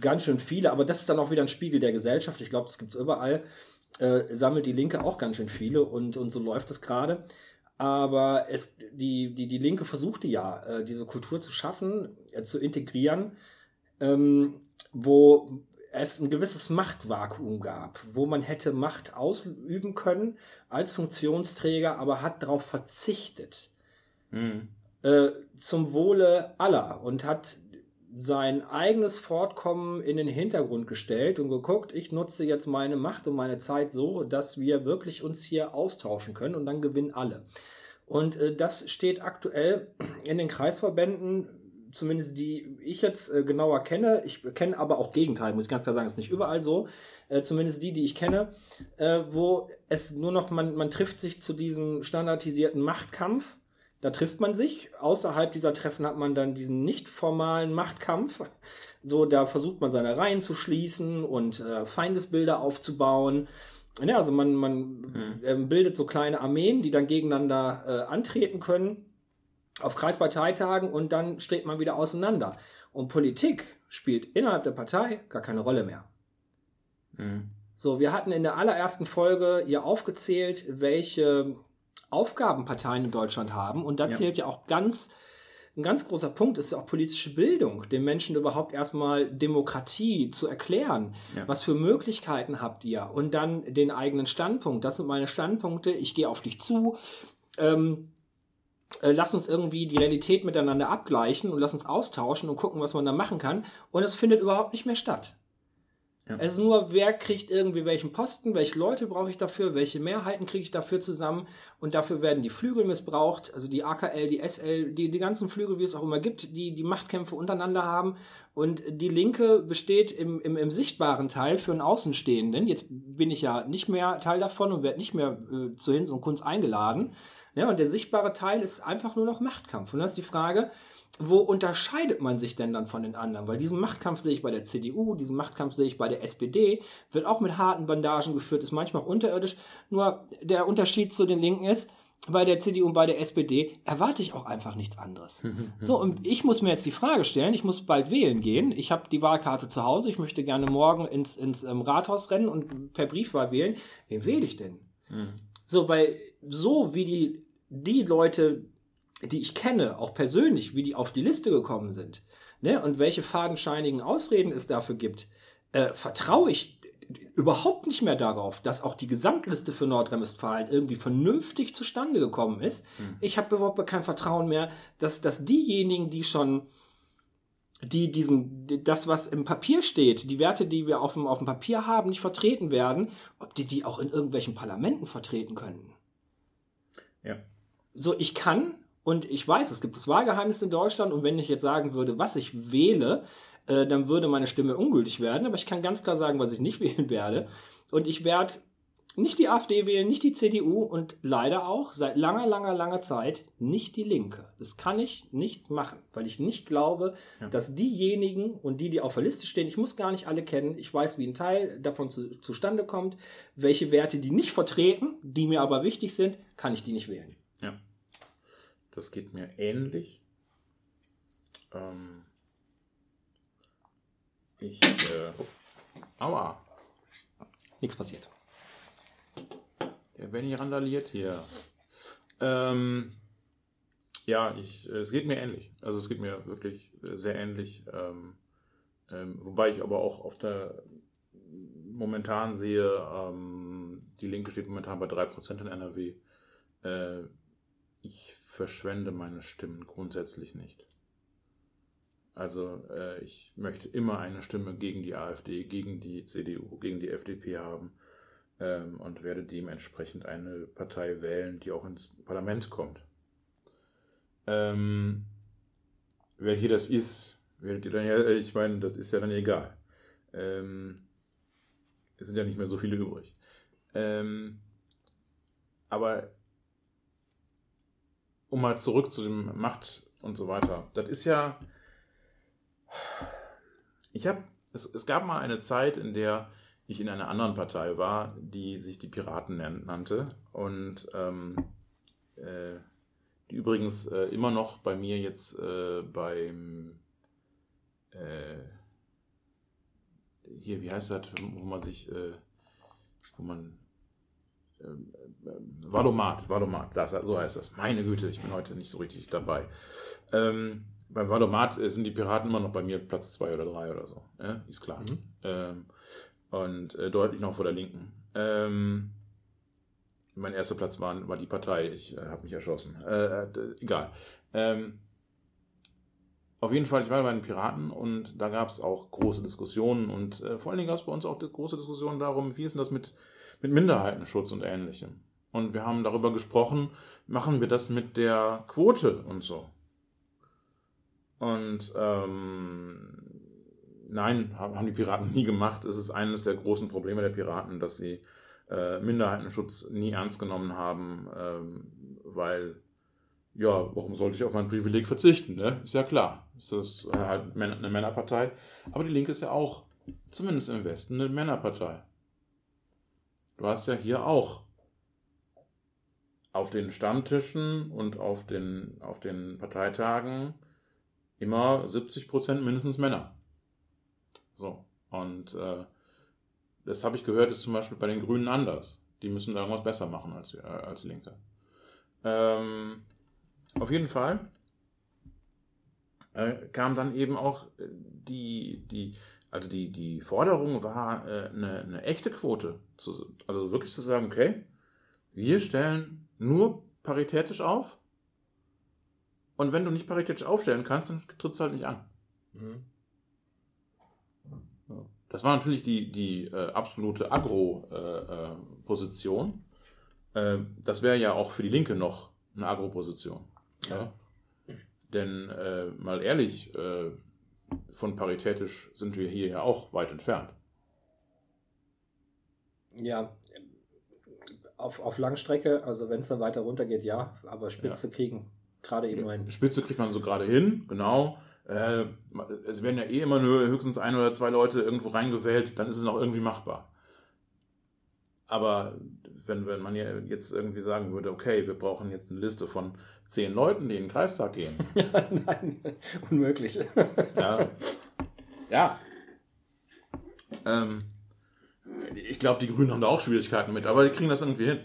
ganz schön viele, aber das ist dann auch wieder ein Spiegel der Gesellschaft. Ich glaube, das gibt es überall. Äh, sammelt die Linke auch ganz schön viele und, und so läuft es gerade. Aber es, die, die, die Linke versuchte ja, äh, diese Kultur zu schaffen, äh, zu integrieren, ähm, wo es ein gewisses Machtvakuum gab, wo man hätte Macht ausüben können als Funktionsträger, aber hat darauf verzichtet. Mhm. Äh, zum Wohle aller und hat sein eigenes Fortkommen in den Hintergrund gestellt und geguckt, ich nutze jetzt meine Macht und meine Zeit so, dass wir wirklich uns hier austauschen können und dann gewinnen alle. Und äh, das steht aktuell in den Kreisverbänden zumindest die ich jetzt äh, genauer kenne, ich kenne aber auch Gegenteil, muss ich ganz klar sagen, ist nicht überall so, äh, zumindest die, die ich kenne, äh, wo es nur noch, man, man trifft sich zu diesem standardisierten Machtkampf, da trifft man sich, außerhalb dieser Treffen hat man dann diesen nicht formalen Machtkampf, so da versucht man seine Reihen zu schließen und äh, Feindesbilder aufzubauen, ja, also man, man mhm. bildet so kleine Armeen, die dann gegeneinander äh, antreten können auf Kreisparteitagen und dann steht man wieder auseinander. Und Politik spielt innerhalb der Partei gar keine Rolle mehr. Mhm. So, wir hatten in der allerersten Folge hier aufgezählt, welche Aufgaben Parteien in Deutschland haben. Und da ja. zählt ja auch ganz ein ganz großer Punkt ist ja auch politische Bildung, den Menschen überhaupt erstmal Demokratie zu erklären. Ja. Was für Möglichkeiten habt ihr? Und dann den eigenen Standpunkt. Das sind meine Standpunkte. Ich gehe auf dich zu. Ähm, äh, lass uns irgendwie die Realität miteinander abgleichen und lass uns austauschen und gucken, was man da machen kann. Und es findet überhaupt nicht mehr statt. Ja. Es ist nur, wer kriegt irgendwie welchen Posten, welche Leute brauche ich dafür, welche Mehrheiten kriege ich dafür zusammen und dafür werden die Flügel missbraucht, also die AKL, die SL, die, die ganzen Flügel, wie es auch immer gibt, die die Machtkämpfe untereinander haben und die Linke besteht im, im, im sichtbaren Teil für einen Außenstehenden. Jetzt bin ich ja nicht mehr Teil davon und werde nicht mehr äh, zu Hinz und Kunst eingeladen. Ja, und der sichtbare Teil ist einfach nur noch Machtkampf. Und das ist die Frage, wo unterscheidet man sich denn dann von den anderen? Weil diesen Machtkampf sehe ich bei der CDU, diesen Machtkampf sehe ich bei der SPD, wird auch mit harten Bandagen geführt, ist manchmal auch unterirdisch. Nur der Unterschied zu den Linken ist, bei der CDU und bei der SPD erwarte ich auch einfach nichts anderes. so, und ich muss mir jetzt die Frage stellen, ich muss bald wählen gehen. Ich habe die Wahlkarte zu Hause, ich möchte gerne morgen ins, ins ähm, Rathaus rennen und per Briefwahl wählen. Wen wähle ich denn? So, weil so wie die, die Leute, die ich kenne, auch persönlich, wie die auf die Liste gekommen sind, ne, und welche fadenscheinigen Ausreden es dafür gibt, äh, vertraue ich überhaupt nicht mehr darauf, dass auch die Gesamtliste für Nordrhein-Westfalen irgendwie vernünftig zustande gekommen ist. Ich habe überhaupt kein Vertrauen mehr, dass, dass diejenigen, die schon die diesen, die- das, was im Papier steht, die Werte, die wir auf dem, auf dem Papier haben, nicht vertreten werden, ob die die auch in irgendwelchen Parlamenten vertreten könnten. Ja. So, ich kann und ich weiß, es gibt das Wahlgeheimnis in Deutschland und wenn ich jetzt sagen würde, was ich wähle, äh, dann würde meine Stimme ungültig werden, aber ich kann ganz klar sagen, was ich nicht wählen werde und ich werde nicht die AfD wählen, nicht die CDU und leider auch seit langer, langer, langer Zeit nicht die Linke. Das kann ich nicht machen, weil ich nicht glaube, Ja. dass diejenigen und die, die auf der Liste stehen, ich muss gar nicht alle kennen, ich weiß, wie ein Teil davon zu, zustande kommt, welche Werte die nicht vertreten, die mir aber wichtig sind, kann ich die nicht wählen. Das geht mir ähnlich. Ähm, ich, äh, aua, Nichts passiert. der Benny randaliert hier. Ähm, ja, ich, äh, es geht mir ähnlich. Also es geht mir wirklich äh, sehr ähnlich. Ähm, ähm, wobei ich aber auch auf der momentan sehe, ähm, die Linke steht momentan bei 3% in NRW. Äh, ich verschwende meine Stimmen grundsätzlich nicht. Also äh, ich möchte immer eine Stimme gegen die AfD, gegen die CDU, gegen die FDP haben ähm, und werde dementsprechend eine Partei wählen, die auch ins Parlament kommt. Ähm, welche das ist, werdet ihr dann ja, ich meine, das ist ja dann egal. Ähm, es sind ja nicht mehr so viele übrig. Ähm, aber um mal zurück zu dem Macht und so weiter. Das ist ja. Ich habe. Es, es gab mal eine Zeit, in der ich in einer anderen Partei war, die sich die Piraten nannte. Und ähm, äh, die übrigens äh, immer noch bei mir jetzt äh, beim. Äh, hier, wie heißt das, wo man sich. Äh, wo man Valomat, Valomat, das, so heißt das. Meine Güte, ich bin heute nicht so richtig dabei. Ähm, beim Valomat äh, sind die Piraten immer noch bei mir Platz 2 oder 3 oder so. Ja, ist klar. Ähm, und äh, deutlich noch vor der Linken. Ähm, mein erster Platz war, war die Partei. Ich äh, habe mich erschossen. Äh, äh, egal. Ähm, auf jeden Fall, ich war bei den Piraten und da gab es auch große Diskussionen und äh, vor allen Dingen gab es bei uns auch große Diskussion darum, wie ist denn das mit, mit Minderheitenschutz und ähnlichem. Und wir haben darüber gesprochen, machen wir das mit der Quote und so. Und ähm, nein, haben die Piraten nie gemacht. Es ist eines der großen Probleme der Piraten, dass sie äh, Minderheitenschutz nie ernst genommen haben, ähm, weil ja, warum sollte ich auf mein Privileg verzichten? Ne? Ist ja klar. Es ist halt eine Männerpartei. Aber die Linke ist ja auch, zumindest im Westen, eine Männerpartei. Du hast ja hier auch auf den Stammtischen und auf den, auf den Parteitagen immer 70% mindestens Männer. So. Und äh, das habe ich gehört, ist zum Beispiel bei den Grünen anders. Die müssen da irgendwas besser machen als, äh, als Linke. Ähm, auf jeden Fall äh, kam dann eben auch die, die, also die, die Forderung war, äh, eine, eine echte Quote. Zu, also wirklich zu sagen, okay, wir stellen nur paritätisch auf. Und wenn du nicht paritätisch aufstellen kannst, dann trittst du halt nicht an. Mhm. Das war natürlich die, die äh, absolute Agro-Position. Äh, äh, das wäre ja auch für die Linke noch eine Agro-Position. Ja. Denn äh, mal ehrlich, äh, von paritätisch sind wir hier ja auch weit entfernt. Ja, auf, auf Langstrecke, also wenn es dann weiter runter geht, ja, aber Spitze kriegen gerade eben ein. Spitze kriegt man so gerade hin, genau. Äh, es werden ja eh immer nur höchstens ein oder zwei Leute irgendwo reingewählt, dann ist es noch irgendwie machbar. Aber wenn, wenn man ja jetzt irgendwie sagen würde, okay, wir brauchen jetzt eine Liste von zehn Leuten, die in den Kreistag gehen. Nein, unmöglich. Ja. ja. Ähm, ich glaube, die Grünen haben da auch Schwierigkeiten mit, aber die kriegen das irgendwie hin.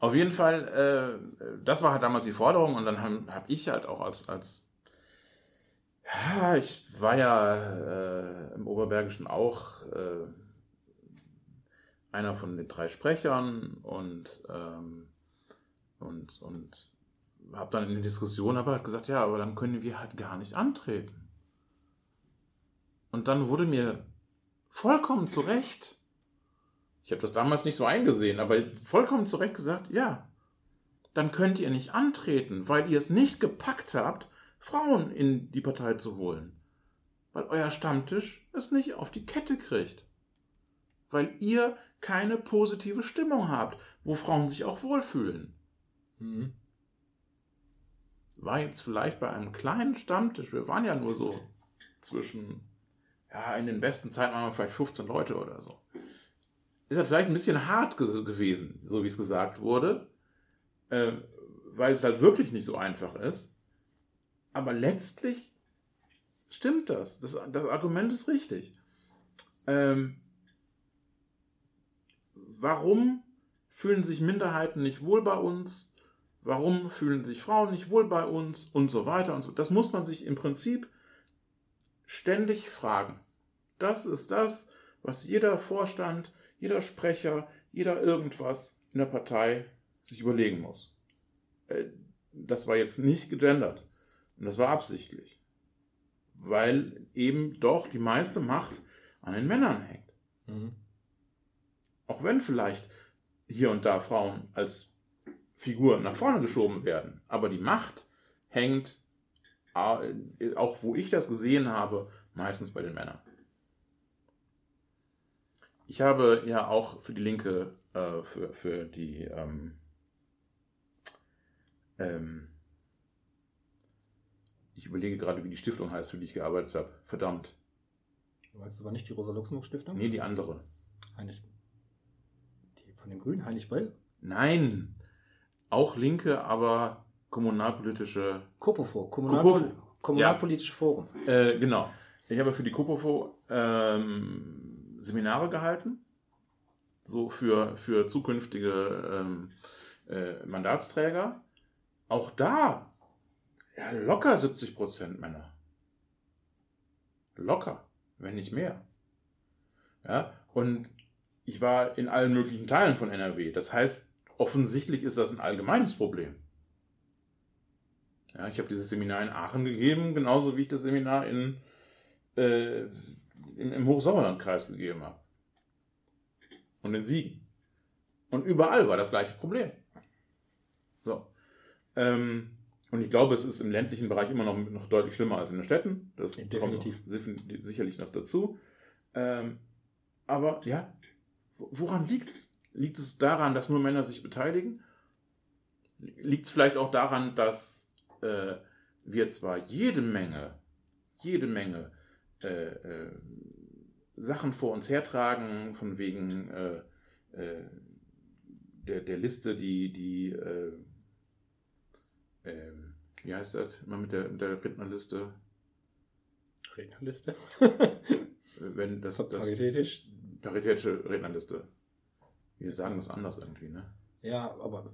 Auf jeden Fall, äh, das war halt damals die Forderung und dann habe hab ich halt auch als, als ja, ich war ja äh, im Oberbergischen auch äh, einer von den drei Sprechern und, ähm, und, und habe dann in der Diskussion aber halt gesagt, ja, aber dann können wir halt gar nicht antreten. Und dann wurde mir vollkommen zu Recht, ich habe das damals nicht so eingesehen, aber vollkommen zu Recht gesagt, ja, dann könnt ihr nicht antreten, weil ihr es nicht gepackt habt, Frauen in die Partei zu holen. Weil euer Stammtisch es nicht auf die Kette kriegt. Weil ihr keine positive Stimmung habt, wo Frauen sich auch wohlfühlen. Mhm. War jetzt vielleicht bei einem kleinen Stammtisch, wir waren ja nur so zwischen, ja, in den besten Zeiten waren wir vielleicht 15 Leute oder so. Ist halt vielleicht ein bisschen hart gewesen, so wie es gesagt wurde, äh, weil es halt wirklich nicht so einfach ist. Aber letztlich stimmt das. Das, das Argument ist richtig. Ähm, warum fühlen sich Minderheiten nicht wohl bei uns? Warum fühlen sich Frauen nicht wohl bei uns? Und so weiter und so. Das muss man sich im Prinzip ständig fragen. Das ist das, was jeder Vorstand, jeder Sprecher, jeder irgendwas in der Partei sich überlegen muss. Äh, das war jetzt nicht gegendert. Und das war absichtlich. Weil eben doch die meiste Macht an den Männern hängt. Mhm. Auch wenn vielleicht hier und da Frauen als Figur nach vorne geschoben werden. Aber die Macht hängt, äh, auch wo ich das gesehen habe, meistens bei den Männern. Ich habe ja auch für die Linke, äh, für, für die ähm, ähm, ich überlege gerade, wie die Stiftung heißt, für die ich gearbeitet habe. Verdammt. Du weißt aber nicht die Rosa-Luxemburg-Stiftung? Nee, die andere. Heinrich. Von den Grünen, Heinrich Böll? Nein. Auch linke, aber kommunalpolitische. Kopofo, Kommunalpol Kopofo. Kommunalpolitische Forum. Äh, genau. Ich habe für die Kopofo ähm, Seminare gehalten. So für, für zukünftige ähm, äh, Mandatsträger. Auch da ja, locker 70 Prozent Männer. Locker, wenn nicht mehr. Ja, und ich war in allen möglichen Teilen von NRW. Das heißt, offensichtlich ist das ein allgemeines Problem. Ja, ich habe dieses Seminar in Aachen gegeben, genauso wie ich das Seminar in, äh, im, im Hochsauerlandkreis gegeben habe. Und in Siegen. Und überall war das gleiche Problem. So. Ähm, und ich glaube, es ist im ländlichen Bereich immer noch, noch deutlich schlimmer als in den Städten. Das Definitiv. kommt sicherlich noch dazu. Ähm, aber ja, woran liegt es? Liegt es daran, dass nur Männer sich beteiligen? Liegt es vielleicht auch daran, dass äh, wir zwar jede Menge, jede Menge äh, äh, Sachen vor uns hertragen, von wegen äh, äh, der, der Liste, die, die äh, ähm, wie heißt das? Immer mit der, mit der Rednerliste. Rednerliste? Wenn das, das Paritätisch? Paritätische Rednerliste. Wir sagen das anders irgendwie, ne? Ja, aber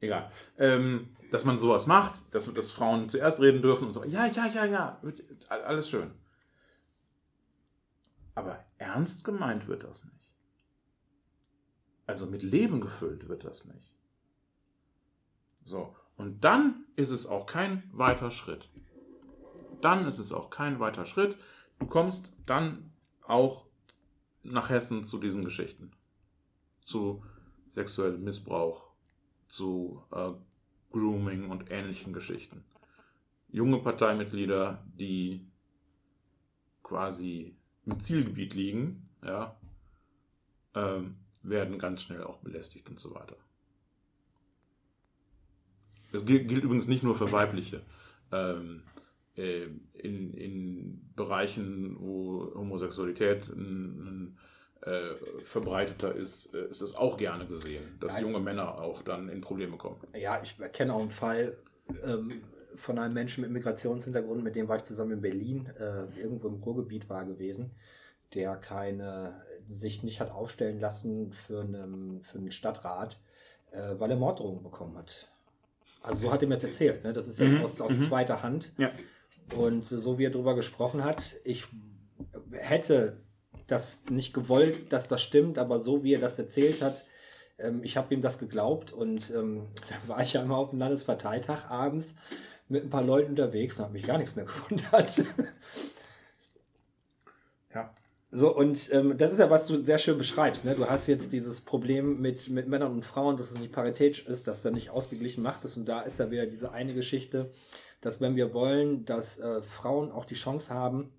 egal. Ähm, dass man sowas macht, dass, dass Frauen zuerst reden dürfen und so. Ja, ja, ja, ja, alles schön. Aber ernst gemeint wird das nicht. Also mit Leben gefüllt wird das nicht. So, und dann ist es auch kein weiter Schritt. Dann ist es auch kein weiter Schritt. Du kommst dann auch nach Hessen zu diesen Geschichten. Zu sexuellem Missbrauch, zu äh, Grooming und ähnlichen Geschichten. Junge Parteimitglieder, die quasi im Zielgebiet liegen, ja, ähm, werden ganz schnell auch belästigt und so weiter. Das gilt, gilt übrigens nicht nur für weibliche. Ähm, äh, in, in Bereichen, wo Homosexualität ein, ein, äh, verbreiteter ist, äh, ist es auch gerne gesehen, dass Nein. junge Männer auch dann in Probleme kommen. Ja, ich kenne auch einen Fall ähm, von einem Menschen mit Migrationshintergrund, mit dem war ich zusammen in Berlin, äh, irgendwo im Ruhrgebiet war gewesen, der keine, sich nicht hat aufstellen lassen für einen, für einen Stadtrat, äh, weil er Morddrohungen bekommen hat. Also so hat er mir das erzählt, ne? das ist jetzt Mhm, aus, aus mhm. zweiter Hand. Ja. Und so wie er darüber gesprochen hat, ich hätte das nicht gewollt, dass das stimmt, aber so wie er das erzählt hat, ähm, ich habe ihm das geglaubt und ähm, da war ich ja immer auf dem Landesparteitag abends mit ein paar Leuten unterwegs und habe mich gar nichts mehr gewundert. So, und ähm, das ist ja, was du sehr schön beschreibst. Ne? Du hast jetzt dieses Problem mit, mit Männern und Frauen, dass es nicht paritätisch ist, dass da nicht ausgeglichen macht ist. Und da ist ja wieder diese eine Geschichte, dass wenn wir wollen, dass äh, Frauen auch die Chance haben,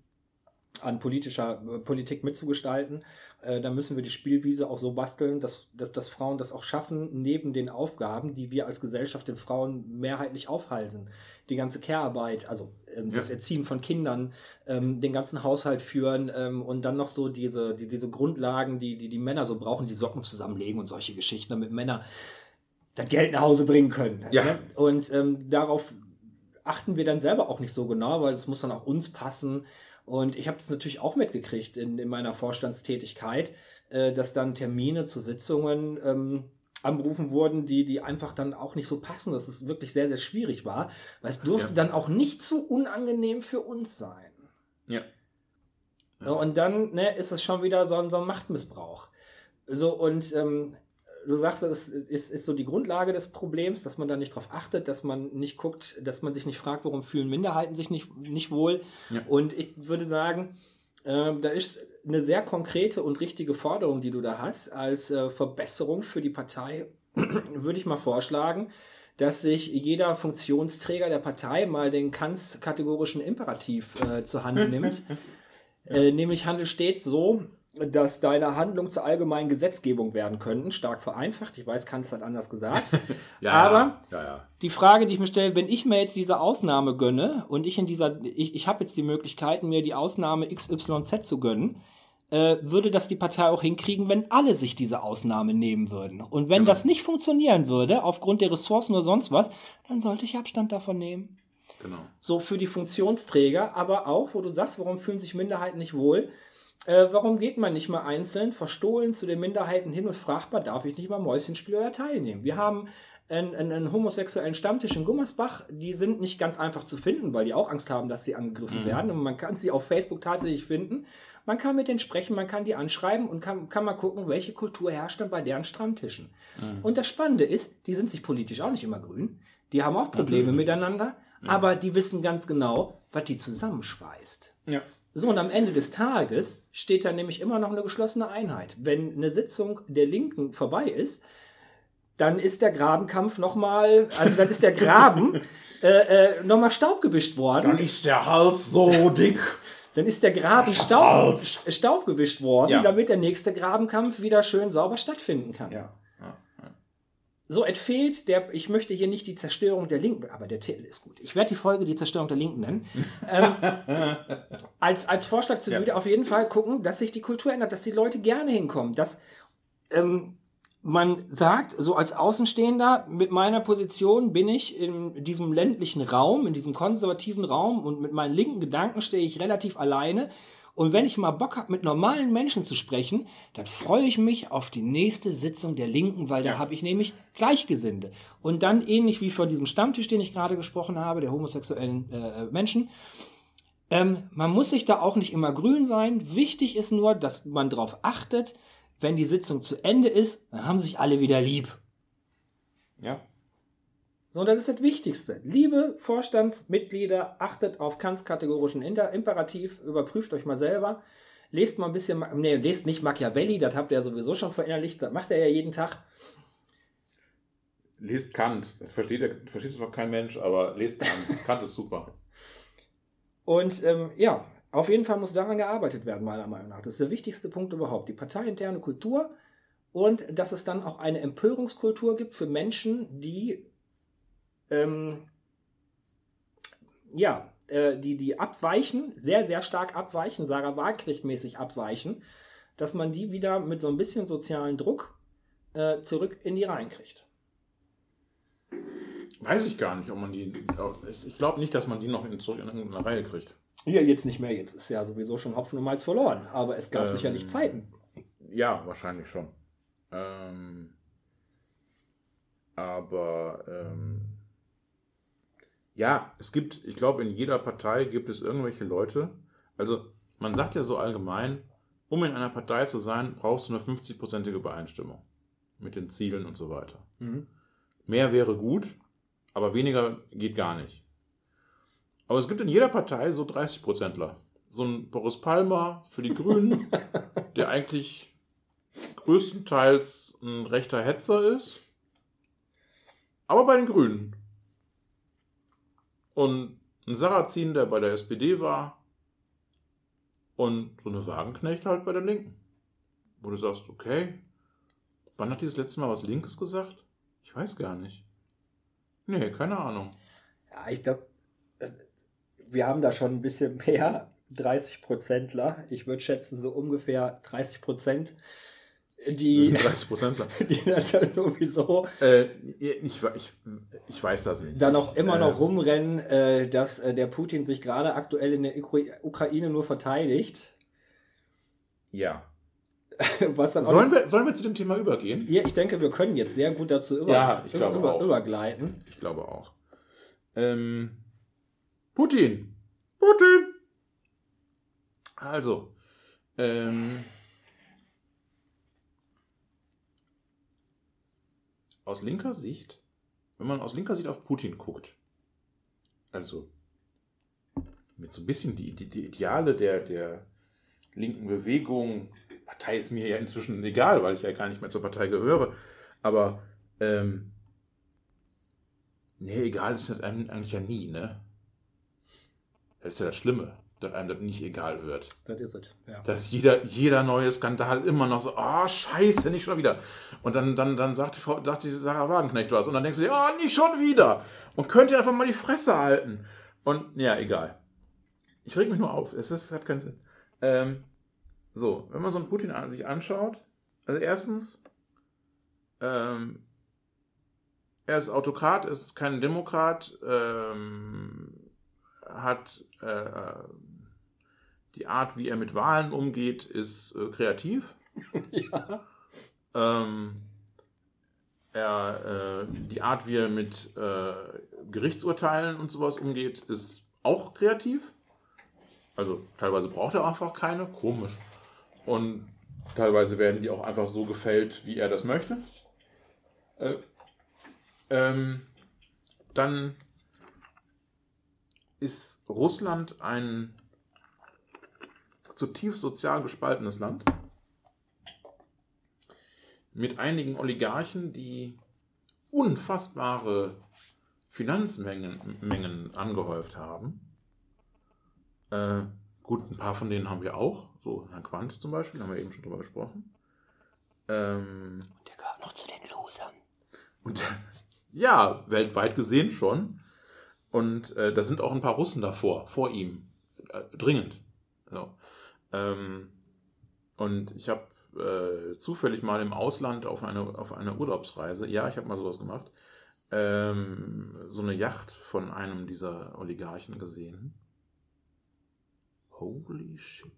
an politischer äh, Politik mitzugestalten, äh, dann müssen wir die Spielwiese auch so basteln, dass, dass, dass Frauen das auch schaffen, neben den Aufgaben, die wir als Gesellschaft den Frauen mehrheitlich aufhalten. Die ganze Care-Arbeit, also ähm, Ja. das Erziehen von Kindern, ähm, den ganzen Haushalt führen ähm, und dann noch so diese, die, diese Grundlagen, die, die die Männer so brauchen, die Socken zusammenlegen und solche Geschichten, damit Männer das Geld nach Hause bringen können. Ja. Ne? Und ähm, darauf achten wir dann selber auch nicht so genau, weil es muss dann auch uns passen. Und ich habe das natürlich auch mitgekriegt in, in meiner Vorstandstätigkeit, äh, dass dann Termine zu Sitzungen ähm, anberufen wurden, die, die einfach dann auch nicht so passen, dass es wirklich sehr, sehr schwierig war, weil es durfte Ja. dann auch nicht zu unangenehm für uns sein. Ja. Ja, und dann ne, ist es schon wieder so ein, so ein Machtmissbrauch. So, und ähm, du sagst, es ist, ist so die Grundlage des Problems, dass man da nicht drauf achtet, dass man nicht guckt, dass man sich nicht fragt, warum fühlen Minderheiten sich nicht, nicht wohl. Ja. Und ich würde sagen, ähm, da ist eine sehr konkrete und richtige Forderung, die du da hast, als äh, Verbesserung für die Partei, würde ich mal vorschlagen, dass sich jeder Funktionsträger der Partei mal den Kants kategorischen Imperativ äh, zur Hand nimmt. Äh, nämlich handel stets so, dass deine Handlungen zur allgemeinen Gesetzgebung werden könnten. Stark vereinfacht. Ich weiß, Kant hat anders gesagt. Ja, Aber ja, ja. die Frage, die ich mir stelle, wenn ich mir jetzt diese Ausnahme gönne und ich in dieser, ich, ich habe jetzt die Möglichkeit, mir die Ausnahme XYZ zu gönnen, äh, würde das die Partei auch hinkriegen, wenn alle sich diese Ausnahme nehmen würden. Und wenn Genau. das nicht funktionieren würde, aufgrund der Ressourcen oder sonst was, dann sollte ich Abstand davon nehmen genau. so für die Funktionsträger, aber auch, wo du sagst, warum fühlen sich Minderheiten nicht wohl? Äh, warum geht man nicht mal einzeln verstohlen zu den Minderheiten hin und fragt mal, darf ich nicht mal Mäuschenspiel oder teilnehmen? Wir haben einen, einen, einen homosexuellen Stammtisch in Gummersbach, die sind nicht ganz einfach zu finden, weil die auch Angst haben, dass sie angegriffen werden. Und man kann sie auf Facebook tatsächlich finden. Man kann mit denen sprechen, man kann die anschreiben und kann, kann mal gucken, welche Kultur herrscht dann bei deren Stammtischen. Und das Spannende ist, die sind sich politisch auch nicht immer grün. Die haben auch Probleme Natürlich. miteinander, aber die wissen ganz genau, was die zusammenschweißt. Ja. So, und am Ende des Tages steht da nämlich immer noch eine geschlossene Einheit. Wenn eine Sitzung der Linken vorbei ist, dann ist der Grabenkampf nochmal, also dann ist der Graben äh, äh, nochmal staubgewischt worden. ist der Hals so dick. Dann ist der Graben Staub, staubgewischt worden, Ja. damit der nächste Grabenkampf wieder schön sauber stattfinden kann. Ja. So, es fehlt der, ich möchte hier nicht die Zerstörung der Linken, aber der Titel ist gut. Ich werde die Folge die Zerstörung der Linken nennen. ähm, als, als Vorschlag zu Ja. auf jeden Fall gucken, dass sich die Kultur ändert, dass die Leute gerne hinkommen, dass ähm, man sagt, so als Außenstehender, mit meiner Position bin ich in diesem ländlichen Raum, in diesem konservativen Raum und mit meinen linken Gedanken stehe ich relativ alleine. Und wenn ich mal Bock habe, mit normalen Menschen zu sprechen, dann freue ich mich auf die nächste Sitzung der Linken, weil da habe ich nämlich Gleichgesinnte. Und dann ähnlich wie von diesem Stammtisch, den ich gerade gesprochen habe, der homosexuellen äh, Menschen, ähm, man muss sich da auch nicht immer grün sein. Wichtig ist nur, dass man darauf achtet, wenn die Sitzung zu Ende ist, dann haben sich alle wieder lieb. Ja. So, und das ist das Wichtigste. Liebe Vorstandsmitglieder, achtet auf Kants kategorischen Imperativ, überprüft euch mal selber. Lest mal ein bisschen, nee, lest nicht Machiavelli, das habt ihr ja sowieso schon verinnerlicht, das macht er ja jeden Tag. Lest Kant. Das versteht, er, versteht zwar kein Mensch, aber lest Kant. Kant ist super. Und ähm, ja, auf jeden Fall muss daran gearbeitet werden, meiner Meinung nach. Das ist der wichtigste Punkt überhaupt. Die parteiinterne Kultur und dass es dann auch eine Empörungskultur gibt für Menschen, die ähm, ja, äh, die, die abweichen, sehr, sehr stark abweichen, Sarah Wagenknecht-mäßig abweichen, dass man die wieder mit so ein bisschen sozialen Druck äh, zurück in die Reihen kriegt. Weiß ich gar nicht, ob man die. Ich, glaube nicht, dass man die noch in, zurück in irgendeine Reihe kriegt. Ja, jetzt nicht mehr, jetzt ist ja sowieso schon Hopfen und Malz verloren, aber es gab Ähm, sicherlich Zeiten. Ja, wahrscheinlich schon. Ähm, aber ähm, ja, es gibt, ich glaube, in jeder Partei gibt es irgendwelche Leute. Also, man sagt ja so allgemein, um in einer Partei zu sein, brauchst du eine 50-prozentige Übereinstimmung mit den Zielen und so weiter. Mhm. Mehr wäre gut, aber weniger geht gar nicht. Aber es gibt in jeder Partei so 30-Prozentler. So ein Boris Palmer für die Grünen, der eigentlich größtenteils ein rechter Hetzer ist, aber bei den Grünen. Und ein Sarrazin, der bei der SPD war, und so eine Wagenknecht halt bei der Linken. Wo du sagst, okay, wann hat die das letzte Mal was Linkes gesagt? Ich weiß gar nicht. Nee, keine Ahnung. Ja, ich glaube, wir haben da schon ein bisschen mehr 30-Prozentler. Ich würde schätzen, so ungefähr 30 Prozent, Das die, sind 30 Prozentler. die dann sowieso äh, ich, ich, ich weiß das nicht. da noch immer äh, noch rumrennen, äh, dass äh, der Putin sich gerade aktuell in der Ukra- Ukraine nur verteidigt. Ja. Was dann auch Sollen wir, sollen wir zu dem Thema übergehen? Ja, ich denke, wir können jetzt sehr gut dazu über, Ja, ich glaube über, auch. übergleiten. Ich glaube auch. Ähm, Putin. Putin. Also, ähm, aus linker Sicht, wenn man aus linker Sicht auf Putin guckt, also mit so ein bisschen die, die, die Ideale der, der linken Bewegung, Partei ist mir ja inzwischen egal, weil ich ja gar nicht mehr zur Partei gehöre, aber ähm, Nee, egal ist das einem eigentlich ja nie, ne? Das ist ja das Schlimme, dass einem das nicht egal wird. Das ist es. Ja. Dass jeder, jeder neue Skandal immer noch so, oh, scheiße, nicht schon wieder. Und dann, dann, dann sagt, die Frau, sagt die Sarah Wagenknecht was. Und dann denkst du dir, oh, nicht schon wieder. Und könnt ihr einfach mal die Fresse halten. Und ja, egal. Ich reg mich nur auf. Es ist, hat keinen Sinn. Ähm, so, wenn man so einen Putin an, sich anschaut, also erstens, ähm, er ist Autokrat, ist kein Demokrat, ähm, hat äh, die Art, wie er mit Wahlen umgeht, ist äh, kreativ. ja. Ähm, er, äh, die Art, wie er mit äh, Gerichtsurteilen und sowas umgeht, ist auch kreativ. Also teilweise braucht er einfach keine, komisch. Und teilweise werden die auch einfach so gefällt, wie er das möchte. Äh, ähm, dann ist Russland ein zutiefst sozial gespaltenes Land mit einigen Oligarchen, die unfassbare Finanzmengen Mengen angehäuft haben. Äh, gut, ein paar von denen haben wir auch, so Herr Quandt zum Beispiel, haben wir eben schon drüber gesprochen. Ähm, Der gehört noch zu den Losern. und ja, weltweit gesehen schon. Und äh, da sind auch ein paar Russen davor, vor ihm. Äh, dringend. So. Ähm, und ich habe äh, zufällig mal im Ausland auf eine, auf eine Urlaubsreise, ja, ich habe mal sowas gemacht, ähm, so eine Yacht von einem dieser Oligarchen gesehen. Holy shit.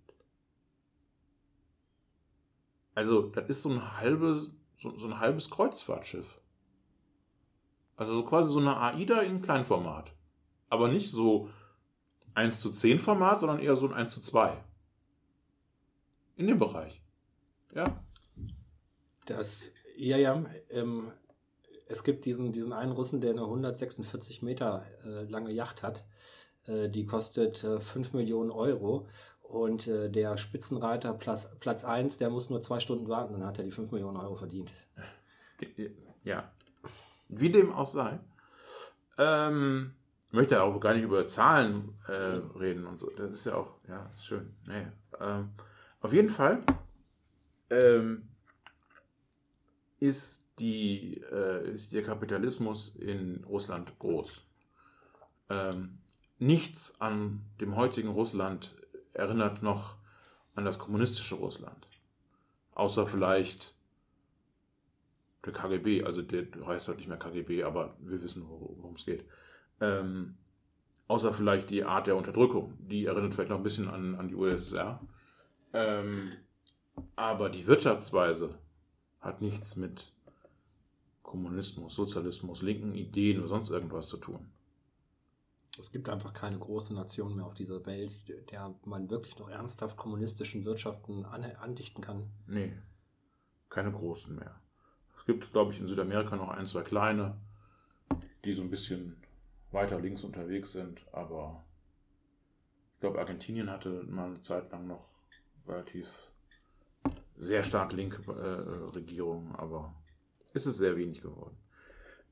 Also, das ist so ein halbes, so, so ein halbes Kreuzfahrtschiff. Also so quasi so eine AIDA in Kleinformat. Aber nicht so 1 zu 10 Format, sondern eher so ein 1 zu 2. In dem Bereich. Ja. Das, ja, ja, ähm, es gibt diesen, diesen einen Russen, der eine 146 Meter äh, lange Yacht hat. Äh, die kostet äh, 5 Millionen Euro. Und äh, der Spitzenreiter Platz, Platz 1, der muss nur zwei Stunden warten, dann hat er die 5 Millionen Euro verdient. Ja. Wie dem auch sei. Ähm, ich möchte auch gar nicht über Zahlen äh, reden und so. Das ist ja auch, ja, schön. Nee. Ähm, auf jeden Fall ähm, ist, die, äh, ist der Kapitalismus in Russland groß. Ähm, nichts an dem heutigen Russland erinnert noch an das kommunistische Russland. Außer vielleicht der KGB, also der heißt halt nicht mehr KGB, aber wir wissen, worum es geht. Ähm, außer vielleicht die Art der Unterdrückung, die erinnert vielleicht noch ein bisschen an, an die USSR. Ähm, aber die Wirtschaftsweise hat nichts mit Kommunismus, Sozialismus, linken Ideen oder sonst irgendwas zu tun. Es gibt einfach keine große Nation mehr auf dieser Welt, der man wirklich noch ernsthaft kommunistischen Wirtschaften an, andichten kann. Nee, keine großen mehr. Es gibt, glaube ich, in Südamerika noch ein, zwei kleine, die so ein bisschen weiter links unterwegs sind, aber ich glaube, Argentinien hatte mal eine Zeit lang noch relativ sehr stark linke äh, Regierung, aber ist es sehr wenig geworden.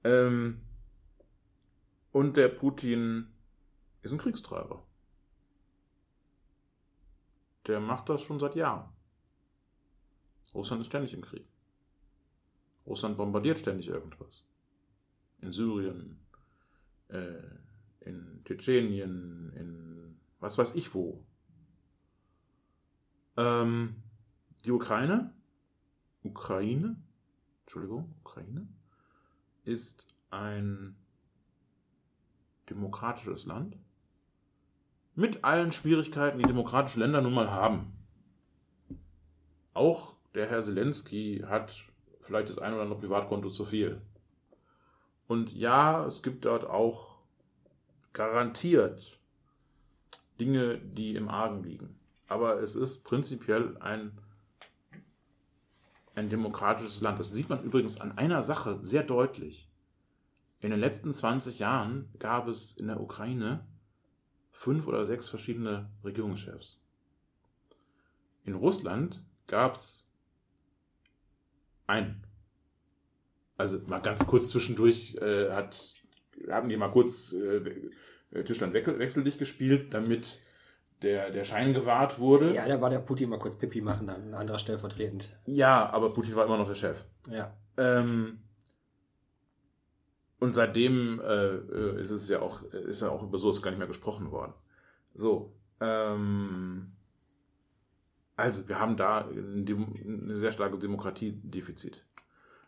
Ähm, und der Putin ist ein Kriegstreiber. Der macht das schon seit Jahren. Russland ist ständig im Krieg. Russland bombardiert ständig irgendwas. In Syrien, äh, in Tschetschenien, in was weiß ich wo. Ähm, die Ukraine, Ukraine, Entschuldigung, Ukraine, ist ein demokratisches Land mit allen Schwierigkeiten, die demokratische Länder nun mal haben. Auch der Herr Zelensky hat vielleicht das ein oder andere Privatkonto zu viel. Und ja, es gibt dort auch garantiert Dinge, die im Argen liegen. Aber es ist prinzipiell ein, ein demokratisches Land. Das sieht man übrigens an einer Sache sehr deutlich. In den letzten 20 Jahren gab es in der Ukraine fünf oder sechs verschiedene Regierungschefs. In Russland gab es einen. Also mal ganz kurz zwischendurch äh, hat, haben die mal kurz äh, Tischland wechseldicht gespielt, damit der, der Schein gewahrt wurde. Ja, da war der Putin mal kurz Pipi machen, dann ein anderer stellvertretend. Ja, aber Putin war immer noch der Chef. Ja. Ähm, und seitdem äh, ist es ja auch, ist ja auch über sowas gar nicht mehr gesprochen worden. So. Ähm, also, wir haben da ein, ein sehr starkes Demokratiedefizit.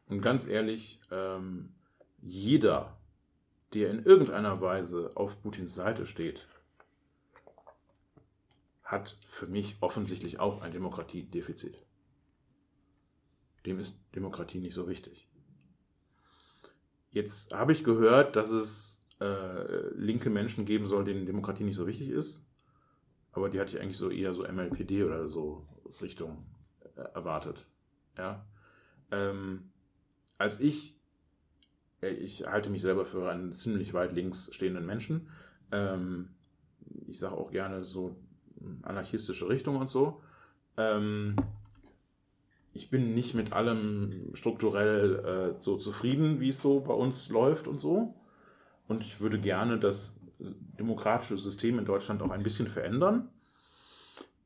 Und ganz ehrlich, ähm, jeder, der in irgendeiner Weise auf Putins Seite steht, hat für mich offensichtlich auch ein Demokratiedefizit. Dem ist Demokratie nicht so wichtig. Jetzt habe ich gehört, dass es äh, linke Menschen geben soll, denen Demokratie nicht so wichtig ist. Aber die hatte ich eigentlich so eher so MLPD oder so Richtung äh, erwartet. Ja. Ähm, als ich, äh, ich halte mich selber für einen ziemlich weit links stehenden Menschen. Ähm, ich sage auch gerne so anarchistische Richtung und so. Ähm, ich bin nicht mit allem strukturell äh, so zufrieden, wie es so bei uns läuft und so. Und ich würde gerne das demokratische System in Deutschland auch ein bisschen verändern.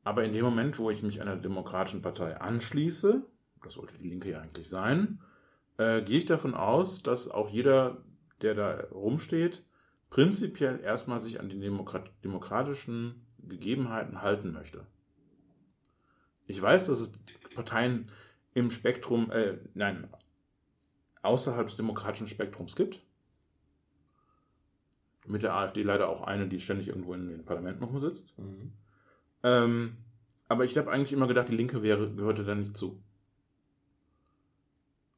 Aber in dem Moment, wo ich mich einer demokratischen Partei anschließe, das sollte die Linke ja eigentlich sein, äh, gehe ich davon aus, dass auch jeder, der da rumsteht, prinzipiell erstmal sich an die Demokrat demokratischen Gegebenheiten halten möchte. Ich weiß, dass es Parteien im Spektrum, äh, nein, außerhalb des demokratischen Spektrums gibt. Mit der AfD leider auch eine, die ständig irgendwo in den Parlamenten noch sitzt. Mhm. Ähm, aber ich habe eigentlich immer gedacht, die Linke wäre, gehörte da nicht zu.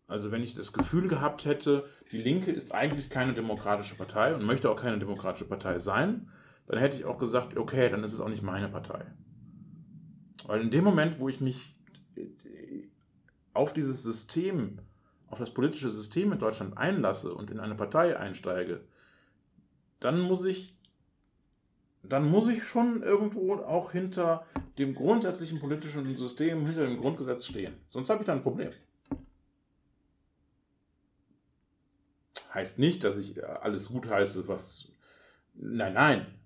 Also wenn ich das Gefühl gehabt hätte, die Linke ist eigentlich keine demokratische Partei und möchte auch keine demokratische Partei sein, dann hätte ich auch gesagt, okay, dann ist es auch nicht meine Partei. Weil in dem Moment, wo ich mich auf dieses System, auf das politische System in Deutschland einlasse und in eine Partei einsteige, dann muss ich, dann muss ich schon irgendwo auch hinter dem grundsätzlichen politischen System, hinter dem Grundgesetz stehen. Sonst habe ich da ein Problem. Heißt nicht, dass ich alles gut heiße, was. Nein, nein.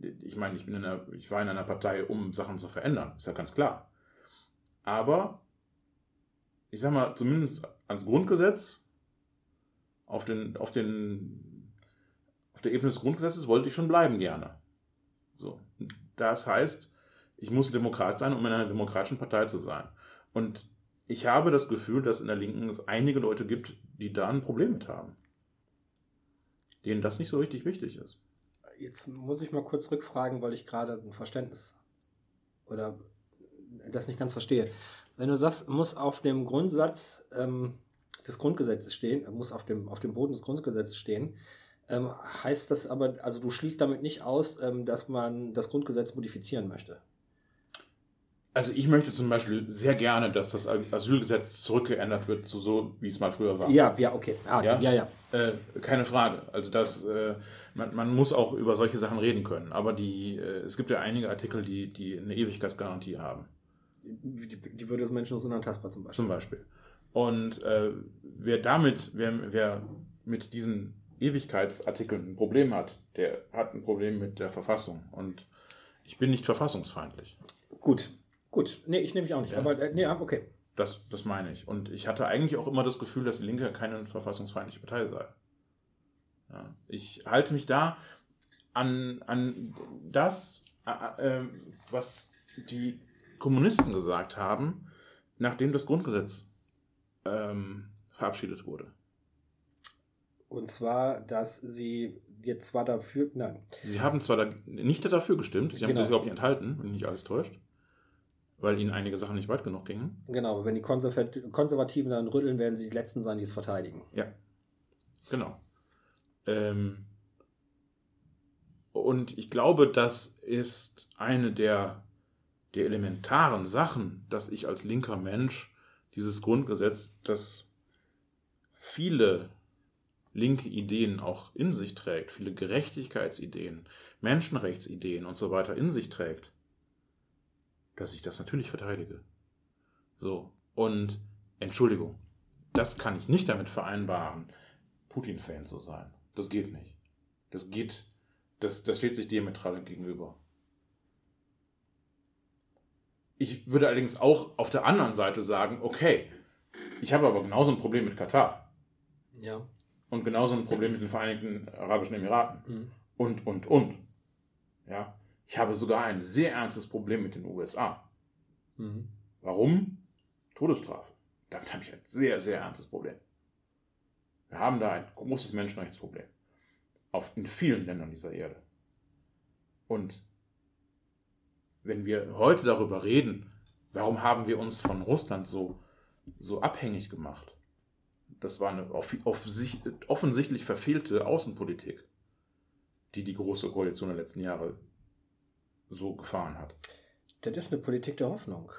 Ich meine, ich, bin in einer, ich war in einer Partei, um Sachen zu verändern. Ist ja ganz klar. Aber ich sag mal, zumindest ans Grundgesetz, auf, den, auf, den, auf der Ebene des Grundgesetzes wollte ich schon bleiben gerne. So. Das heißt, ich muss Demokrat sein, um in einer demokratischen Partei zu sein. Und ich habe das Gefühl, dass in der Linken es einige Leute gibt, die da ein Problem mit haben. Denen das nicht so richtig wichtig ist. Jetzt muss ich mal kurz rückfragen, weil ich gerade ein Verständnis oder das nicht ganz verstehe. Wenn du sagst, muss auf dem Grundsatz ähm, des Grundgesetzes stehen, muss auf dem, auf dem Boden des Grundgesetzes stehen, ähm, heißt das aber, also du schließt damit nicht aus, ähm, dass man das Grundgesetz modifizieren möchte. Also ich möchte zum Beispiel sehr gerne, dass das Asylgesetz zurückgeändert wird zu so, wie es mal früher war. Ja, ja, okay. Ah, ja, ja. ja. Äh, keine Frage. Also das, äh, man, man, muss auch über solche Sachen reden können. Aber die, äh, es gibt ja einige Artikel, die, die eine Ewigkeitsgarantie haben. Die, die Würde des Menschen ist unantastbar zum Beispiel. Zum Beispiel. Und äh, wer damit, wer, wer mit diesen Ewigkeitsartikeln ein Problem hat, der hat ein Problem mit der Verfassung. Und ich bin nicht verfassungsfeindlich. Gut, gut. Nee, ich nehme mich auch nicht. Ja. Aber äh, nee, okay. Das, das meine ich. Und ich hatte eigentlich auch immer das Gefühl, dass die Linke keine verfassungsfeindliche Partei sei. Ja. Ich halte mich da an, an das, äh, was die Kommunisten gesagt haben, nachdem das Grundgesetz ähm, verabschiedet wurde. Und zwar, dass sie jetzt zwar dafür, nein. Sie haben zwar da, nicht dafür gestimmt, sie haben genau. das überhaupt nicht enthalten, wenn nicht alles täuscht, weil ihnen einige Sachen nicht weit genug gingen. Genau, wenn die Konservativen dann rütteln, werden sie die Letzten sein, die es verteidigen. Ja, genau. Ähm, und ich glaube, das ist eine der der elementaren Sachen, dass ich als linker Mensch dieses Grundgesetz, das viele linke Ideen auch in sich trägt, viele Gerechtigkeitsideen, Menschenrechtsideen und so weiter in sich trägt, dass ich das natürlich verteidige. So, und Entschuldigung, das kann ich nicht damit vereinbaren, Putin-Fan zu sein. Das geht nicht. Das geht, das, das steht sich diametral gegenüber. Ich würde allerdings auch auf der anderen Seite sagen, okay, ich habe aber genauso ein Problem mit Katar. Ja. Und genauso ein Problem mit den Vereinigten Arabischen Emiraten. Mhm. Und, und, und. Ja. Ich habe sogar ein sehr ernstes Problem mit den USA. Mhm. Warum? Todesstrafe. Damit habe ich ein sehr, sehr ernstes Problem. Wir haben da ein großes Menschenrechtsproblem. Auf, in vielen Ländern dieser Erde. Und wenn wir heute darüber reden, warum haben wir uns von Russland so, so abhängig gemacht? Das war eine offensichtlich verfehlte Außenpolitik, die die Große Koalition der letzten Jahre so gefahren hat. Das ist eine Politik der Hoffnung,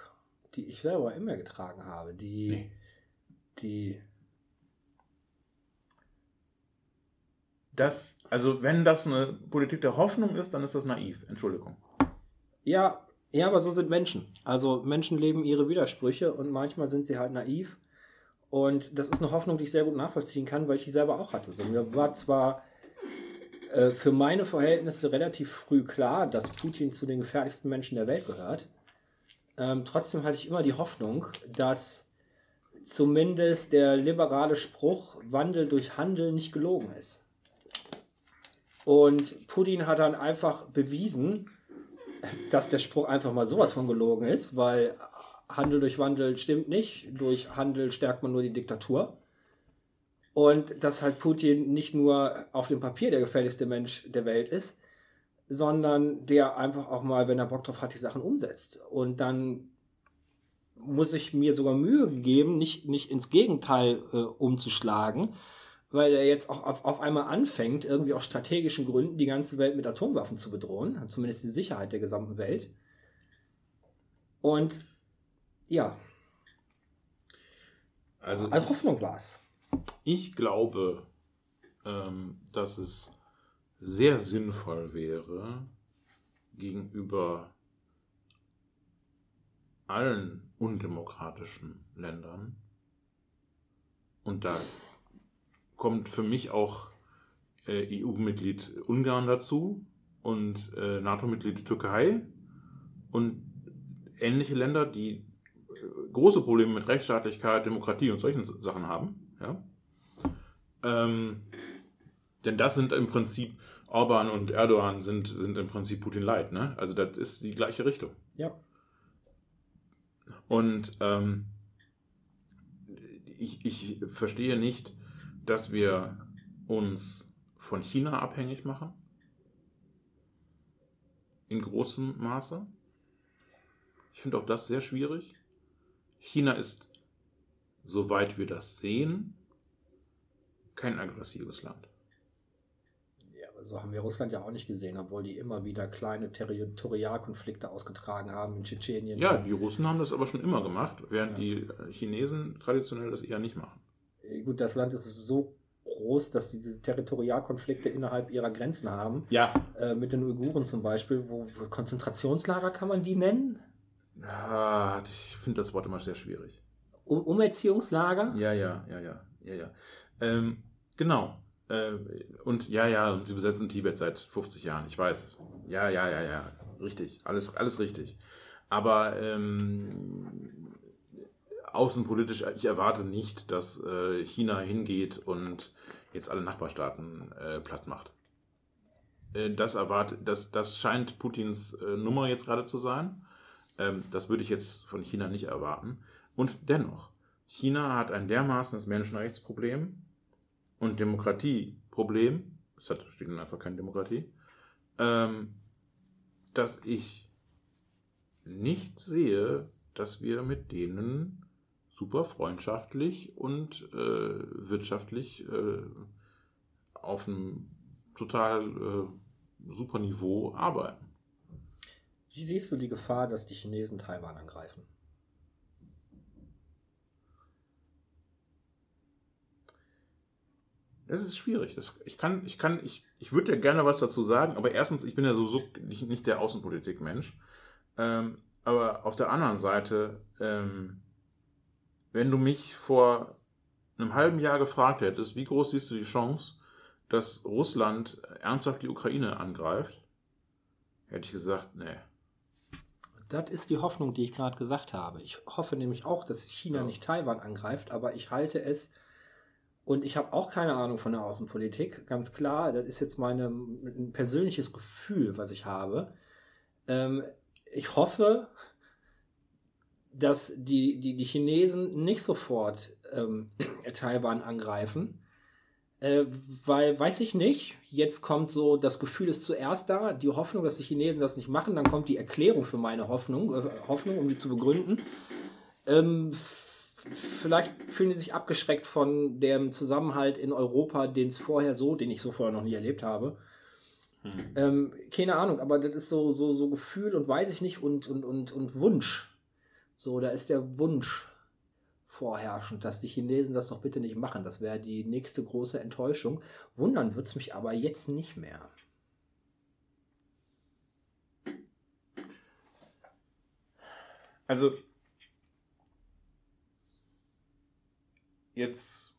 die ich selber immer getragen habe. Die, nee. die das, also wenn das eine Politik der Hoffnung ist, dann ist das naiv. Entschuldigung. Ja, ja, aber so sind Menschen. Also Menschen leben ihre Widersprüche und manchmal sind sie halt naiv. Und das ist eine Hoffnung, die ich sehr gut nachvollziehen kann, weil ich die selber auch hatte. So, mir war zwar äh, für meine Verhältnisse relativ früh klar, dass Putin zu den gefährlichsten Menschen der Welt gehört. Ähm, trotzdem hatte ich immer die Hoffnung, dass zumindest der liberale Spruch Wandel durch Handel nicht gelogen ist. Und Putin hat dann einfach bewiesen, dass der Spruch einfach mal sowas von gelogen ist, weil Handel durch Wandel stimmt nicht. Durch Handel stärkt man nur die Diktatur. Und dass halt Putin nicht nur auf dem Papier der gefährlichste Mensch der Welt ist, sondern der einfach auch mal, wenn er Bock drauf hat, die Sachen umsetzt. Und dann muss ich mir sogar Mühe geben, nicht, nicht ins Gegenteil äh, umzuschlagen, weil er jetzt auch auf, auf einmal anfängt, irgendwie aus strategischen Gründen die ganze Welt mit Atomwaffen zu bedrohen, zumindest die Sicherheit der gesamten Welt. Und ja, Also, also Hoffnung war es. Ich glaube, ähm, dass es sehr sinnvoll wäre, gegenüber allen undemokratischen Ländern, und da kommt für mich auch äh, EU-Mitglied Ungarn dazu und äh, NATO-Mitglied Türkei und ähnliche Länder, die äh, große Probleme mit Rechtsstaatlichkeit, Demokratie und solchen Sachen haben. Ja? Ähm, denn das sind im Prinzip, Orban und Erdogan sind, sind im Prinzip Putin Light. Ne? Also das ist die gleiche Richtung. Ja. Und ähm, ich, ich verstehe nicht, dass wir uns von China abhängig machen. In großem Maße. Ich finde auch das sehr schwierig. China ist, soweit wir das sehen, kein aggressives Land. Ja, aber so haben wir Russland ja auch nicht gesehen, obwohl die immer wieder kleine Territorialkonflikte ausgetragen haben in Tschetschenien. Ja, die Russen haben das aber schon immer gemacht, während Ja. die Chinesen traditionell das eher nicht machen. Äh, Gut, das Land ist so groß, dass sie diese Territorialkonflikte innerhalb ihrer Grenzen haben. Ja. Äh, mit den Uiguren zum Beispiel, wo wo Konzentrationslager kann man die nennen? Ah, ich finde das Wort immer sehr schwierig. Um Umerziehungslager? Ja, ja, ja, ja, ja, ja. Ähm, genau. Äh, und ja, ja, und sie besetzen Tibet seit 50 Jahren, ich weiß. Ja, ja, ja, ja, richtig, alles, alles richtig. Aber ähm, außenpolitisch, ich erwarte nicht, dass äh, China hingeht und jetzt alle Nachbarstaaten äh, platt macht. Äh, das erwarte, das, das scheint Putins äh, Nummer jetzt gerade zu sein. Ähm, das würde ich jetzt von China nicht erwarten. Und dennoch, China hat ein dermaßenes Menschenrechtsproblem und Demokratieproblem, es hat steht einfach keine Demokratie, ähm, dass ich nicht sehe, dass wir mit denen super freundschaftlich und äh, wirtschaftlich äh, auf einem total äh, super Niveau arbeiten. Wie siehst du die Gefahr, dass die Chinesen Taiwan angreifen? Das ist schwierig. Das, ich kann, ich kann, ich, ich würde ja gerne was dazu sagen, aber erstens, ich bin ja sowieso nicht, nicht der Außenpolitik-Mensch. Ähm, aber auf der anderen Seite, ähm, wenn du mich vor einem halben Jahr gefragt hättest, wie groß siehst du die Chance, dass Russland ernsthaft die Ukraine angreift, hätte ich gesagt, nee. Das ist die Hoffnung, die ich gerade gesagt habe. Ich hoffe nämlich auch, dass China Ja. nicht Taiwan angreift, aber ich halte es und ich habe auch keine Ahnung von der Außenpolitik, ganz klar. Das ist jetzt meine, ein persönliches Gefühl, was ich habe. Ähm, ich hoffe, dass die, die, die Chinesen nicht sofort ähm, Taiwan angreifen. Äh, weil, weiß ich nicht, jetzt kommt so, das Gefühl ist zuerst da, die Hoffnung, dass die Chinesen das nicht machen, dann kommt die Erklärung für meine Hoffnung, äh, Hoffnung, um die zu begründen. Ähm, vielleicht fühlen die sich abgeschreckt von dem Zusammenhalt in Europa, den es vorher so, den ich so vorher noch nie erlebt habe. Ähm, keine Ahnung, aber das ist so, so, so Gefühl und weiß ich nicht und, und, und, und Wunsch. So, da ist der Wunsch vorherrschend, dass die Chinesen das doch bitte nicht machen. Das wäre die nächste große Enttäuschung. Wundern wird es mich aber jetzt nicht mehr. Also, jetzt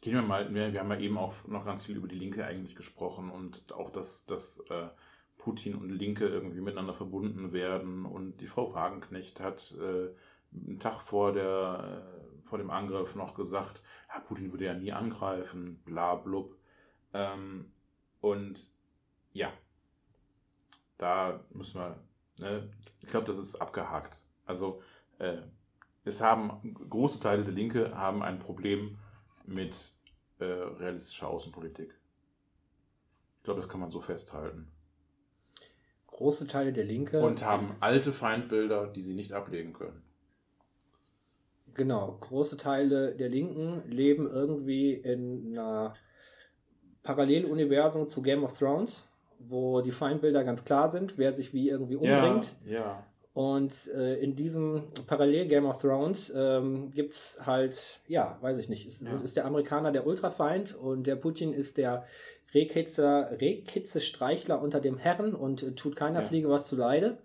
gehen wir mal, wir, wir haben ja eben auch noch ganz viel über die Linke eigentlich gesprochen und auch, dass, dass äh, Putin und Linke irgendwie miteinander verbunden werden und die Frau Wagenknecht hat äh, einen Tag vor, der, äh, vor dem Angriff noch gesagt, ja, Putin würde ja nie angreifen, bla blub. Ähm, und ja, da müssen wir, ne, ich glaube, das ist abgehakt. Also äh, es haben große Teile der Linke haben ein Problem mit äh, realistischer Außenpolitik. Ich glaube, das kann man so festhalten. Große Teile der Linke. Und haben alte Feindbilder, die sie nicht ablegen können. Genau, große Teile der Linken leben irgendwie in einer Paralleluniversum zu Game of Thrones, wo die Feindbilder ganz klar sind, wer sich wie irgendwie umbringt. Ja, ja. Und äh, in diesem Parallel Game of Thrones ähm, gibt es halt, ja, weiß ich nicht, ist, Ja. ist der Amerikaner der Ultrafeind und der Putin ist der Rehkitzer, Rehkitze-Streichler unter dem Herren und äh, tut keiner Ja. Fliege was zuleide.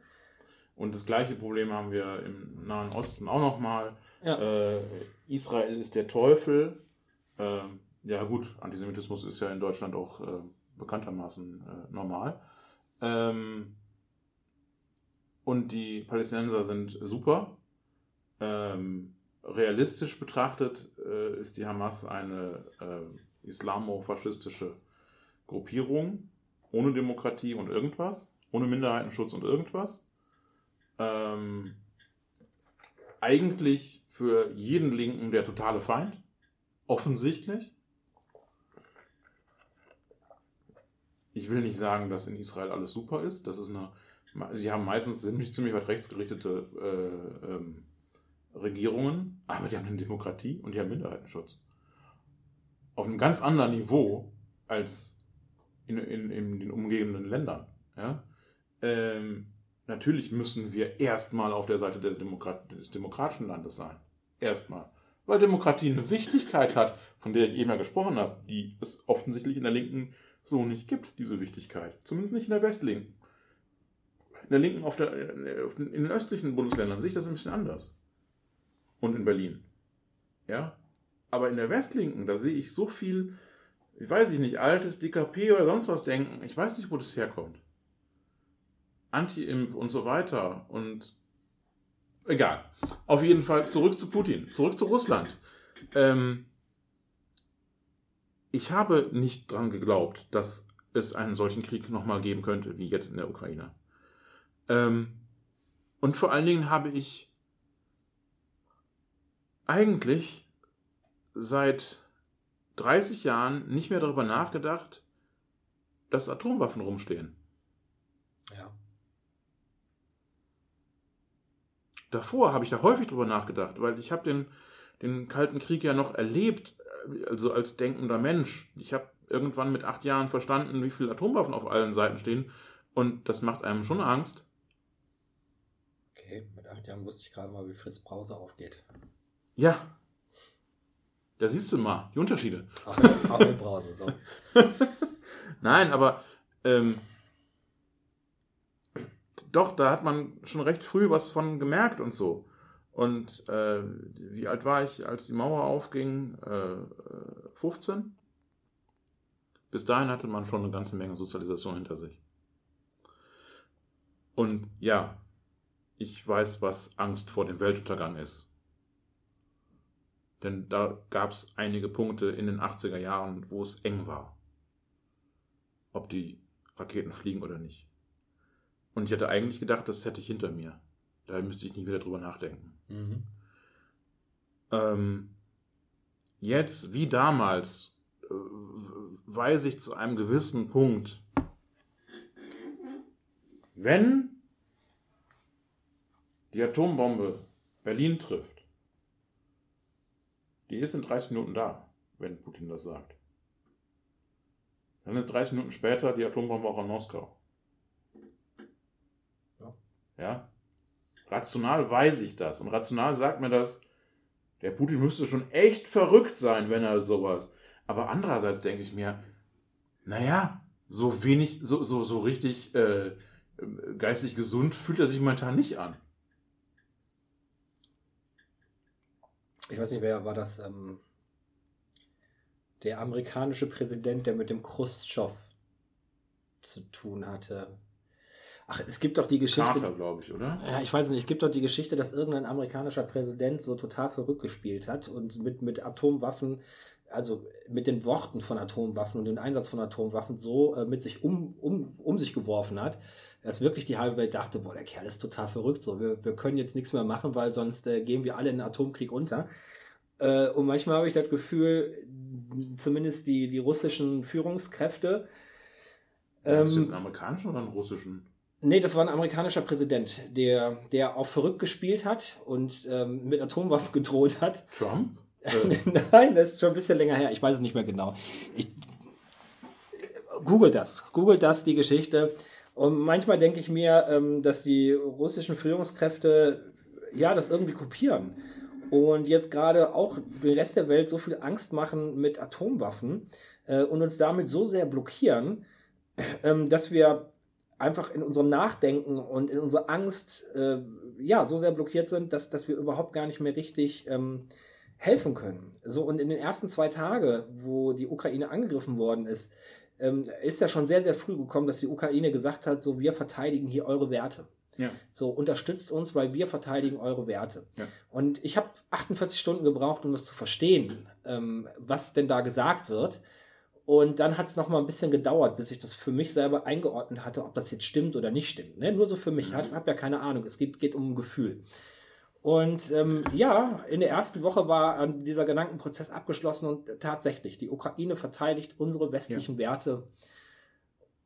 Und das gleiche Problem haben wir im Nahen Osten auch nochmal. Ja. Äh, Israel ist der Teufel. Ähm, ja gut, Antisemitismus ist ja in Deutschland auch äh, bekanntermaßen äh, normal. Ähm, und die Palästinenser sind super. Ähm, realistisch betrachtet äh, ist die Hamas eine äh, islamo-faschistische Gruppierung ohne Demokratie und irgendwas, ohne Minderheitenschutz und irgendwas. Ähm, eigentlich für jeden Linken der totale Feind. Offensichtlich. Ich will nicht sagen, dass in Israel alles super ist. Das ist eine. Sie haben meistens ziemlich, ziemlich weit rechtsgerichtete äh, ähm, Regierungen, aber die haben eine Demokratie und die haben Minderheitenschutz. Auf einem ganz anderen Niveau als in, in, in den umgebenden Ländern. Ja? Ähm, natürlich müssen wir erstmal auf der Seite Demokrat des demokratischen Landes sein. Erstmal. Weil Demokratie eine Wichtigkeit hat, von der ich eben ja gesprochen habe, die es offensichtlich in der Linken so nicht gibt, diese Wichtigkeit. Zumindest nicht in der Westlinken. In der Linken, auf der, den, in den östlichen Bundesländern sehe ich das ein bisschen anders. Und in Berlin. Ja? Aber in der Westlinken, da sehe ich so viel, ich weiß ich nicht, altes DKP oder sonst was denken. Ich weiß nicht, wo das herkommt. Anti-Imp und so weiter. Und egal. Auf jeden Fall zurück zu Putin, zurück zu Russland. Ähm, ich habe nicht dran geglaubt, dass es einen solchen Krieg nochmal geben könnte, wie jetzt in der Ukraine. Ähm, und vor allen Dingen habe ich eigentlich seit 30 Jahren nicht mehr darüber nachgedacht, dass Atomwaffen rumstehen. Ja. davor habe ich da häufig drüber nachgedacht, weil ich habe den, den Kalten Krieg ja noch erlebt, äh, also als denkender Mensch. Ich habe irgendwann mit acht Jahren verstanden, wie viele Atomwaffen auf allen Seiten stehen und das macht einem schon Angst. Okay, mit acht Jahren wusste ich gerade mal, wie Fritz Brause aufgeht. Ja, da siehst du mal die Unterschiede. Mit Brause, so. Nein, aber ähm, doch, da hat man schon recht früh was von gemerkt und so. Und äh, wie alt war ich, als die Mauer aufging? Äh, 15? Bis dahin hatte man schon eine ganze Menge Sozialisation hinter sich. Und ja, ich weiß, was Angst vor dem Weltuntergang ist. Denn da gab es einige Punkte in den 80er Jahren, wo es eng war. Ob die Raketen fliegen oder nicht. Und ich hatte eigentlich gedacht, das hätte ich hinter mir. Da müsste ich nicht wieder drüber nachdenken. Mhm. Ähm, jetzt, wie damals, äh, weiß ich zu einem gewissen Punkt, wenn die Atombombe Berlin trifft, die ist in 30 Minuten da, wenn Putin das sagt. Dann ist 30 Minuten später die Atombombe auch in Moskau. Ja. Ja? Rational weiß ich das. Und rational sagt mir das, der Putin müsste schon echt verrückt sein, wenn er sowas. Aber andererseits denke ich mir, naja, so wenig, so, so, so richtig äh, geistig gesund fühlt er sich momentan nicht an. Ich weiß nicht, wer war das? Ähm, der amerikanische Präsident, der mit dem Khrushchev zu tun hatte. Ach, es gibt doch die Geschichte. Carter, glaube ich, oder? Ja, ich weiß nicht, es gibt doch die Geschichte, dass irgendein amerikanischer Präsident so total verrückt gespielt hat und mit, mit Atomwaffen, also mit den Worten von Atomwaffen und dem Einsatz von Atomwaffen so äh, mit sich um, um, um sich geworfen hat, dass wirklich die halbe Welt dachte, boah, der Kerl ist total verrückt, so, wir, wir können jetzt nichts mehr machen, weil sonst äh, gehen wir alle in den Atomkrieg unter. Äh, und manchmal habe ich das Gefühl, zumindest die, die russischen Führungskräfte, ist das ähm, einen amerikanischen oder einen russischen? Nee, das war ein amerikanischer Präsident, der, der auch verrückt gespielt hat und ähm, mit Atomwaffen gedroht hat. Trump? Äh, Nein, das ist schon ein bisschen länger her. Ich weiß es nicht mehr genau. Ich, Google das. Google das, die Geschichte. Und manchmal denke ich mir, ähm, dass die russischen Führungskräfte ja das irgendwie kopieren. Und jetzt gerade auch den Rest der Welt so viel Angst machen mit Atomwaffen äh, und uns damit so sehr blockieren, ähm, dass wir einfach in unserem Nachdenken und in unserer Angst äh, ja so sehr blockiert sind, dass, dass wir überhaupt gar nicht mehr richtig ähm, helfen können. So und in den ersten zwei Tagen, wo die Ukraine angegriffen worden ist, ähm, ist ja schon sehr, sehr früh gekommen, dass die Ukraine gesagt hat, so wir verteidigen hier eure Werte. ja. So unterstützt uns, weil wir verteidigen eure Werte. Ja. Und ich habe 48 Stunden gebraucht, um das zu verstehen, ähm, was denn da gesagt wird. Und dann hat es noch mal ein bisschen gedauert, bis ich das für mich selber eingeordnet hatte, ob das jetzt stimmt oder nicht stimmt. Ne? Nur so für mich. Ich habe hab ja keine Ahnung. Es geht, geht um ein Gefühl. Und ähm, ja, in der ersten Woche war äh, dieser Gedankenprozess abgeschlossen und tatsächlich, die Ukraine verteidigt unsere westlichen Werte.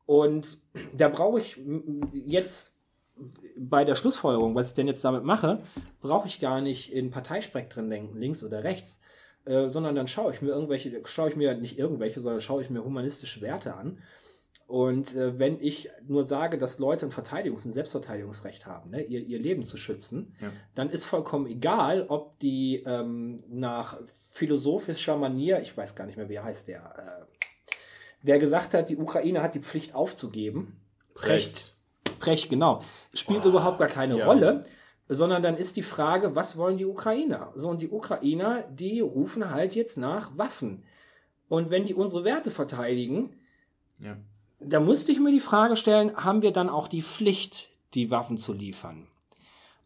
Und da brauche ich jetzt bei der Schlussfolgerung, was ich denn jetzt damit mache, brauche ich gar nicht in Parteispektren denken, links oder rechts, äh, sondern dann schaue ich mir irgendwelche, schaue ich mir nicht irgendwelche, sondern schaue ich mir humanistische Werte an. Und äh, wenn ich nur sage, dass Leute ein Verteidigungs- ein Selbstverteidigungsrecht haben, ne, ihr, ihr Leben zu schützen, Ja. dann ist vollkommen egal, ob die ähm, nach philosophischer Manier, ich weiß gar nicht mehr, wie heißt der, äh, der gesagt hat, die Ukraine hat die Pflicht aufzugeben. Brecht. Brecht, genau. Spielt überhaupt gar keine ja. Rolle, sondern dann ist die Frage, was wollen die Ukrainer? So, und die Ukrainer, die rufen halt jetzt nach Waffen. Und wenn die unsere Werte verteidigen, Ja. da musste ich mir die Frage stellen, haben wir dann auch die Pflicht, die Waffen zu liefern?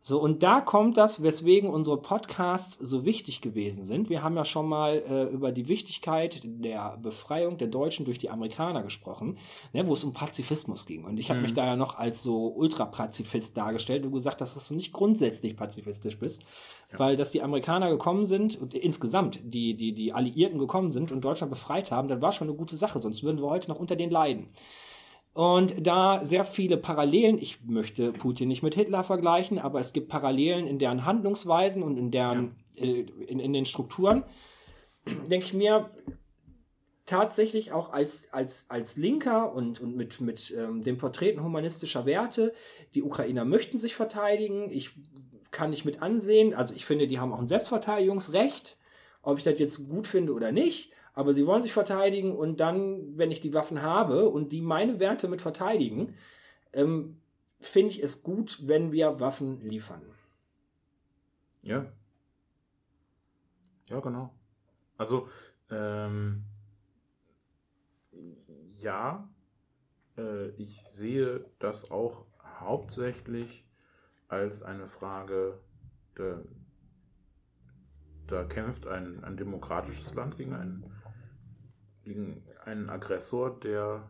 So, und da kommt das, weswegen unsere Podcasts so wichtig gewesen sind. Wir haben ja schon mal äh, über die Wichtigkeit der Befreiung der Deutschen durch die Amerikaner gesprochen, ne, wo es um Pazifismus ging. Und ich habe mich da ja noch als so Ultrapazifist dargestellt und gesagt, dass du nicht grundsätzlich pazifistisch bist, weil dass die Amerikaner gekommen sind und insgesamt die, die, die Alliierten gekommen sind und Deutschland befreit haben, das war schon eine gute Sache, sonst würden wir heute noch unter den leiden. Und da sehr viele Parallelen, ich möchte Putin nicht mit Hitler vergleichen, aber es gibt Parallelen in deren Handlungsweisen und in deren, äh, in, in den Strukturen, denke ich mir, tatsächlich auch als, als, als Linker und, und mit, mit ähm, dem Vertreten humanistischer Werte, die Ukrainer möchten sich verteidigen, ich kann nicht mit ansehen, also ich finde, die haben auch ein Selbstverteidigungsrecht, ob ich das jetzt gut finde oder nicht, aber sie wollen sich verteidigen und dann, wenn ich die Waffen habe und die meine Werte mit verteidigen, ähm, finde ich es gut, wenn wir Waffen liefern. Ja. Ja, genau. Also, ähm, ja, äh, ich sehe das auch hauptsächlich als eine Frage, da, da kämpft ein, ein demokratisches Land gegen einen, gegen einen Aggressor, der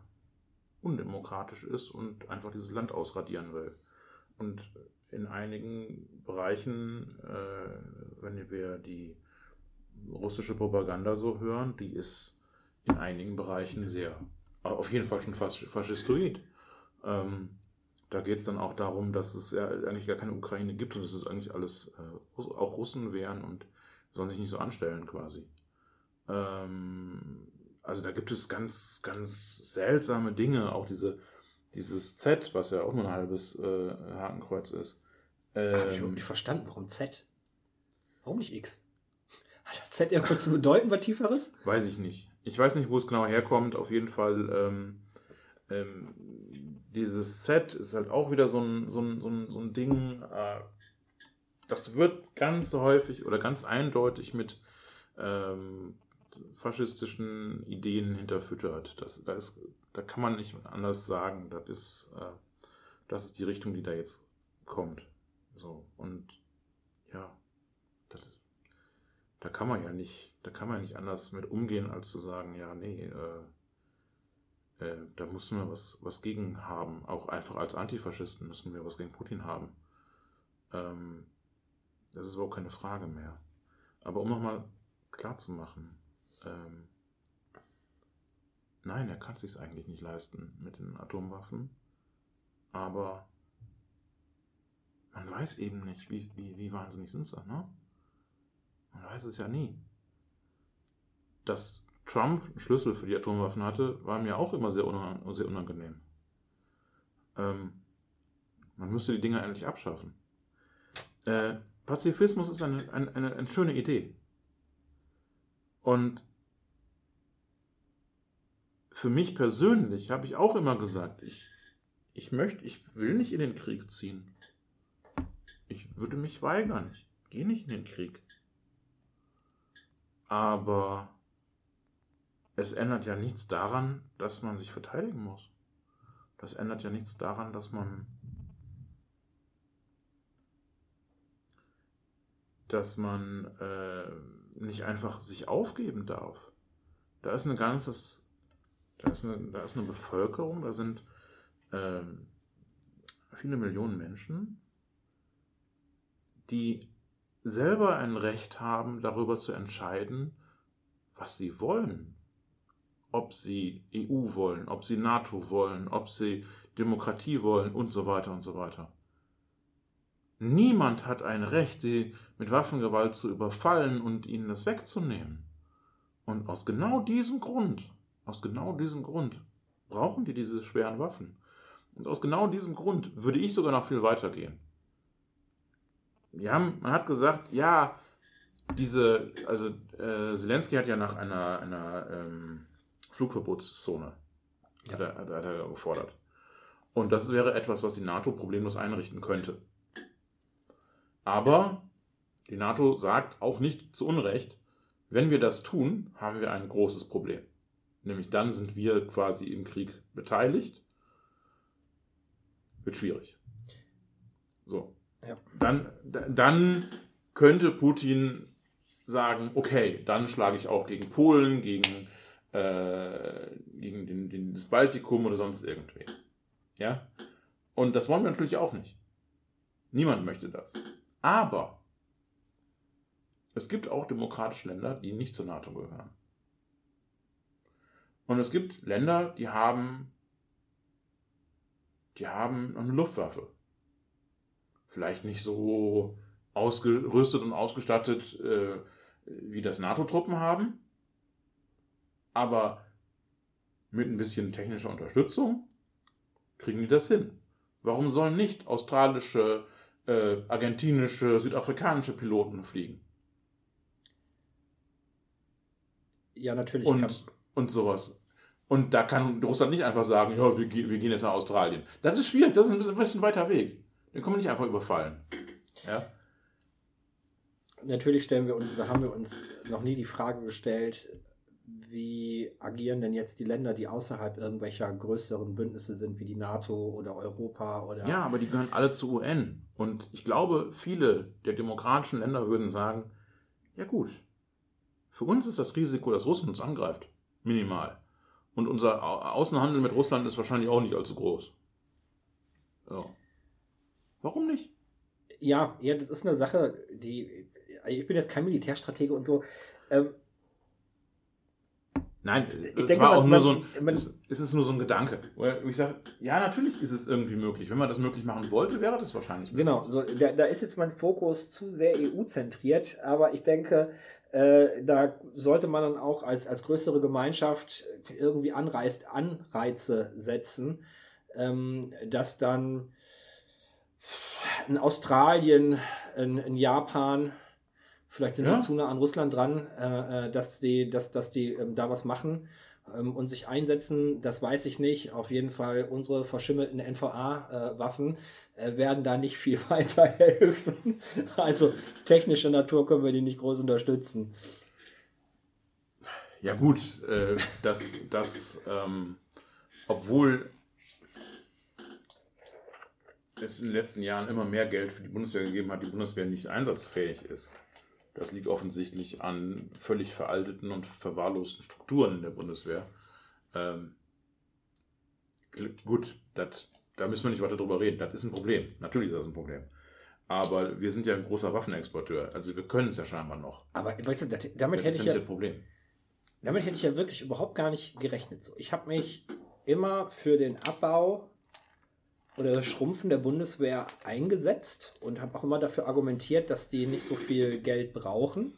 undemokratisch ist und einfach dieses Land ausradieren will. Und in einigen Bereichen, äh, wenn wir die russische Propaganda so hören, die ist in einigen Bereichen sehr, auf jeden Fall schon fast faschistoid. Ähm, da geht es dann auch darum, dass es ja eigentlich gar keine Ukraine gibt und dass es eigentlich alles äh, auch Russen wären und sollen sich nicht so anstellen quasi. Ähm, also da gibt es ganz, ganz seltsame Dinge, auch diese, dieses Z, was ja auch nur ein halbes äh, Hakenkreuz ist. Habe ich Ähm, überhaupt nicht verstanden, warum Z? Warum nicht X? Hat das Z irgendwas zu bedeuten, was Tieferes? Weiß ich nicht. Ich weiß nicht, wo es genau herkommt. Auf jeden Fall, ähm, ähm, dieses Set ist halt auch wieder so ein, so ein, so ein, so ein Ding. Äh, das wird ganz häufig oder ganz eindeutig mit ähm, faschistischen Ideen hinterfüttert. Das, da, ist, da kann man nicht anders sagen. Das ist, äh, das ist die Richtung, die da jetzt kommt. So, und ja, das da kann man ja nicht, da kann man nicht anders mit umgehen, als zu sagen, ja, nee, äh, äh, da müssen wir was, was gegen haben. Auch einfach als Antifaschisten müssen wir was gegen Putin haben. Ähm, das ist überhaupt keine Frage mehr. Aber um nochmal klar zu machen, ähm, nein, er kann es sich eigentlich nicht leisten mit den Atomwaffen, aber weiß eben nicht, wie, wie, wie wahnsinnig sind sie, ne? Man weiß es ja nie. Dass Trump einen Schlüssel für die Atomwaffen hatte, war mir auch immer sehr, unang sehr unangenehm. Ähm, man müsste die Dinger endlich abschaffen. Äh, Pazifismus ist eine, eine, eine, eine schöne Idee. Und für mich persönlich habe ich auch immer gesagt, ich, ich möchte, ich will nicht in den Krieg ziehen. Ich würde mich weigern. Ich gehe nicht in den Krieg. Aber es ändert ja nichts daran, dass man sich verteidigen muss. Das ändert ja nichts daran, dass man dass man äh, nicht einfach sich aufgeben darf. Da ist eine ganzes, da ist eine, da ist eine Bevölkerung, da sind äh, viele Millionen Menschen, die selber ein Recht haben, darüber zu entscheiden, was sie wollen. Ob sie EU wollen, ob sie NATO wollen, ob sie Demokratie wollen und so weiter und so weiter. Niemand hat ein Recht, sie mit Waffengewalt zu überfallen und ihnen das wegzunehmen. Und aus genau diesem Grund, aus genau diesem Grund brauchen die diese schweren Waffen. Und aus genau diesem Grund würde ich sogar noch viel weiter gehen. Wir haben, man hat gesagt, ja, diese, also äh, Zelensky hat ja nach einer, einer ähm, Flugverbotszone ja. hat, er, hat er gefordert. Und das wäre etwas, was die NATO problemlos einrichten könnte. Aber die NATO sagt auch nicht zu Unrecht, wenn wir das tun, haben wir ein großes Problem. Nämlich dann sind wir quasi im Krieg beteiligt. Wird schwierig. So. Ja. Dann, dann könnte Putin sagen, okay, dann schlage ich auch gegen Polen, gegen, äh, gegen den, den, das Baltikum oder sonst irgendwie. Ja? Und das wollen wir natürlich auch nicht. Niemand möchte das. Aber es gibt auch demokratische Länder, die nicht zur NATO gehören. Und es gibt Länder, die haben, die haben eine Luftwaffe. Vielleicht nicht so ausgerüstet und ausgestattet, äh, wie das NATO-Truppen haben, aber mit ein bisschen technischer Unterstützung kriegen die das hin. Warum sollen nicht australische äh, argentinische, südafrikanische Piloten fliegen. Ja, natürlich. Und, und sowas. Und da kann Russland nicht einfach sagen, ja, wir, wir gehen jetzt nach Australien. Das ist schwierig, das ist ein bisschen weiter Weg. Den können wir nicht einfach überfallen. Ja? Natürlich stellen wir uns, da haben wir uns noch nie die Frage gestellt, wie agieren denn jetzt die Länder, die außerhalb irgendwelcher größeren Bündnisse sind, wie die NATO oder Europa oder. Ja, aber die gehören alle zur UN. Und ich glaube, viele der demokratischen Länder würden sagen: Ja, gut, für uns ist das Risiko, dass Russland uns angreift, minimal. Und unser Außenhandel mit Russland ist wahrscheinlich auch nicht allzu groß. Ja. Warum nicht? Ja, ja, das ist eine Sache, die. Ich bin jetzt kein Militärstratege und so. Ähm, Nein, ich es denke, war auch man, nur so ein, man, es, es, ist nur so ein Gedanke. Wo ich sage, ja, natürlich ist es irgendwie möglich. Wenn man das möglich machen wollte, wäre das wahrscheinlich möglich. Genau, so, da, da ist jetzt mein Fokus zu sehr EU-zentriert, aber ich denke, äh, da sollte man dann auch als, als größere Gemeinschaft irgendwie Anreiz, Anreize setzen, ähm, dass dann in Australien, in, in Japan, Vielleicht sind ja. zu nah an Russland dran, äh, äh, dass die, dass, dass die ähm, da was machen ähm, und sich einsetzen. Das weiß ich nicht. Auf jeden Fall unsere verschimmelten NVA-Waffen äh, werden da nicht viel weiterhelfen. Also technischer Natur können wir die nicht groß unterstützen. Ja gut, äh, dass das, ähm, obwohl es in den letzten Jahren immer mehr Geld für die Bundeswehr gegeben hat, die Bundeswehr nicht einsatzfähig ist. Das liegt offensichtlich an völlig veralteten und verwahrlosten Strukturen in der Bundeswehr. Ähm, gut, dat, da müssen wir nicht weiter drüber reden. Das ist ein Problem. Natürlich ist das ein Problem. Aber wir sind ja ein großer Waffenexporteur. Also wir können es ja scheinbar noch. Aber weißt du, das, damit das hätte ich ja, das Problem. Damit hätte ich ja wirklich überhaupt gar nicht gerechnet. So, ich habe mich immer für den Abbau oder das Schrumpfen der Bundeswehr eingesetzt und habe auch immer dafür argumentiert, dass die nicht so viel Geld brauchen.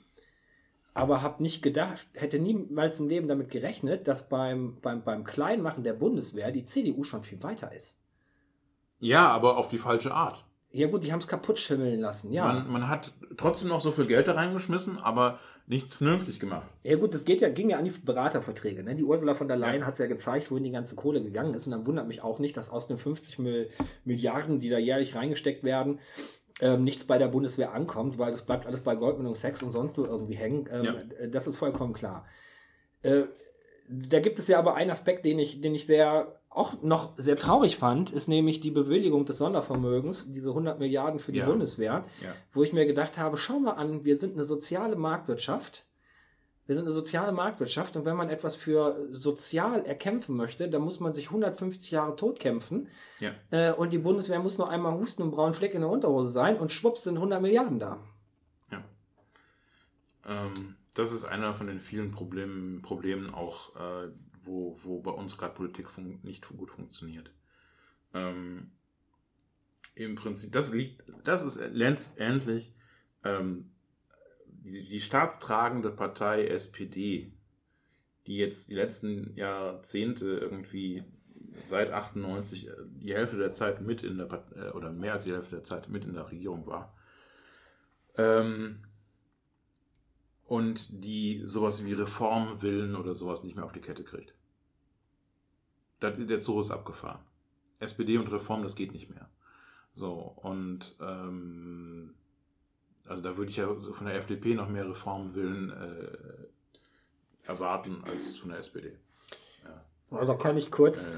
Aber habe nicht gedacht, hätte niemals im Leben damit gerechnet, dass beim, beim, beim Kleinmachen der Bundeswehr die CDU schon viel weiter ist. Ja, aber auf die falsche Art. Ja gut, die haben es kaputt schimmeln lassen, ja. Man, man hat trotzdem noch so viel Geld da reingeschmissen, aber nichts vernünftig gemacht. Ja gut, das geht ja, ging ja an die Beraterverträge. Ne? Die Ursula von der Leyen hat es ja gezeigt, wohin die ganze Kohle gegangen ist. Und dann wundert mich auch nicht, dass aus den 50 Mil Milliarden, die da jährlich reingesteckt werden, ähm, nichts bei der Bundeswehr ankommt, weil das bleibt alles bei Goldman und Sex und sonst nur irgendwie hängen. Ähm, Ja. Das ist vollkommen klar. Äh, da gibt es ja aber einen Aspekt, den ich, den ich sehr auch noch sehr traurig fand, ist nämlich die Bewilligung des Sondervermögens, diese 100 Milliarden für die Ja. Bundeswehr, Ja. wo ich mir gedacht habe, schau mal an, wir sind eine soziale Marktwirtschaft. Wir sind eine soziale Marktwirtschaft und wenn man etwas für sozial erkämpfen möchte, dann muss man sich 150 Jahre totkämpfen Ja. äh, und die Bundeswehr muss nur einmal husten und braunen Fleck in der Unterhose sein und schwupps sind 100 Milliarden da. Ja. Ähm, das ist einer von den vielen Problemen, Problemen auch, äh, wo, wo bei uns gerade Politik nicht gut funktioniert. Ähm, Im Prinzip, das liegt, das ist letztendlich ähm, die, die staatstragende Partei SPD, die jetzt die letzten Jahrzehnte irgendwie seit 98 äh, die Hälfte der Zeit mit in der äh, oder mehr als die Hälfte der Zeit mit in der Regierung war. Ähm, und die sowas wie Reformwillen oder sowas nicht mehr auf die Kette kriegt. Das der Zug ist abgefahren. SPD und Reform, das geht nicht mehr. So, und ähm, also da würde ich ja von der FDP noch mehr Reformwillen äh, erwarten als von der SPD. Da kann ich kurz Äh,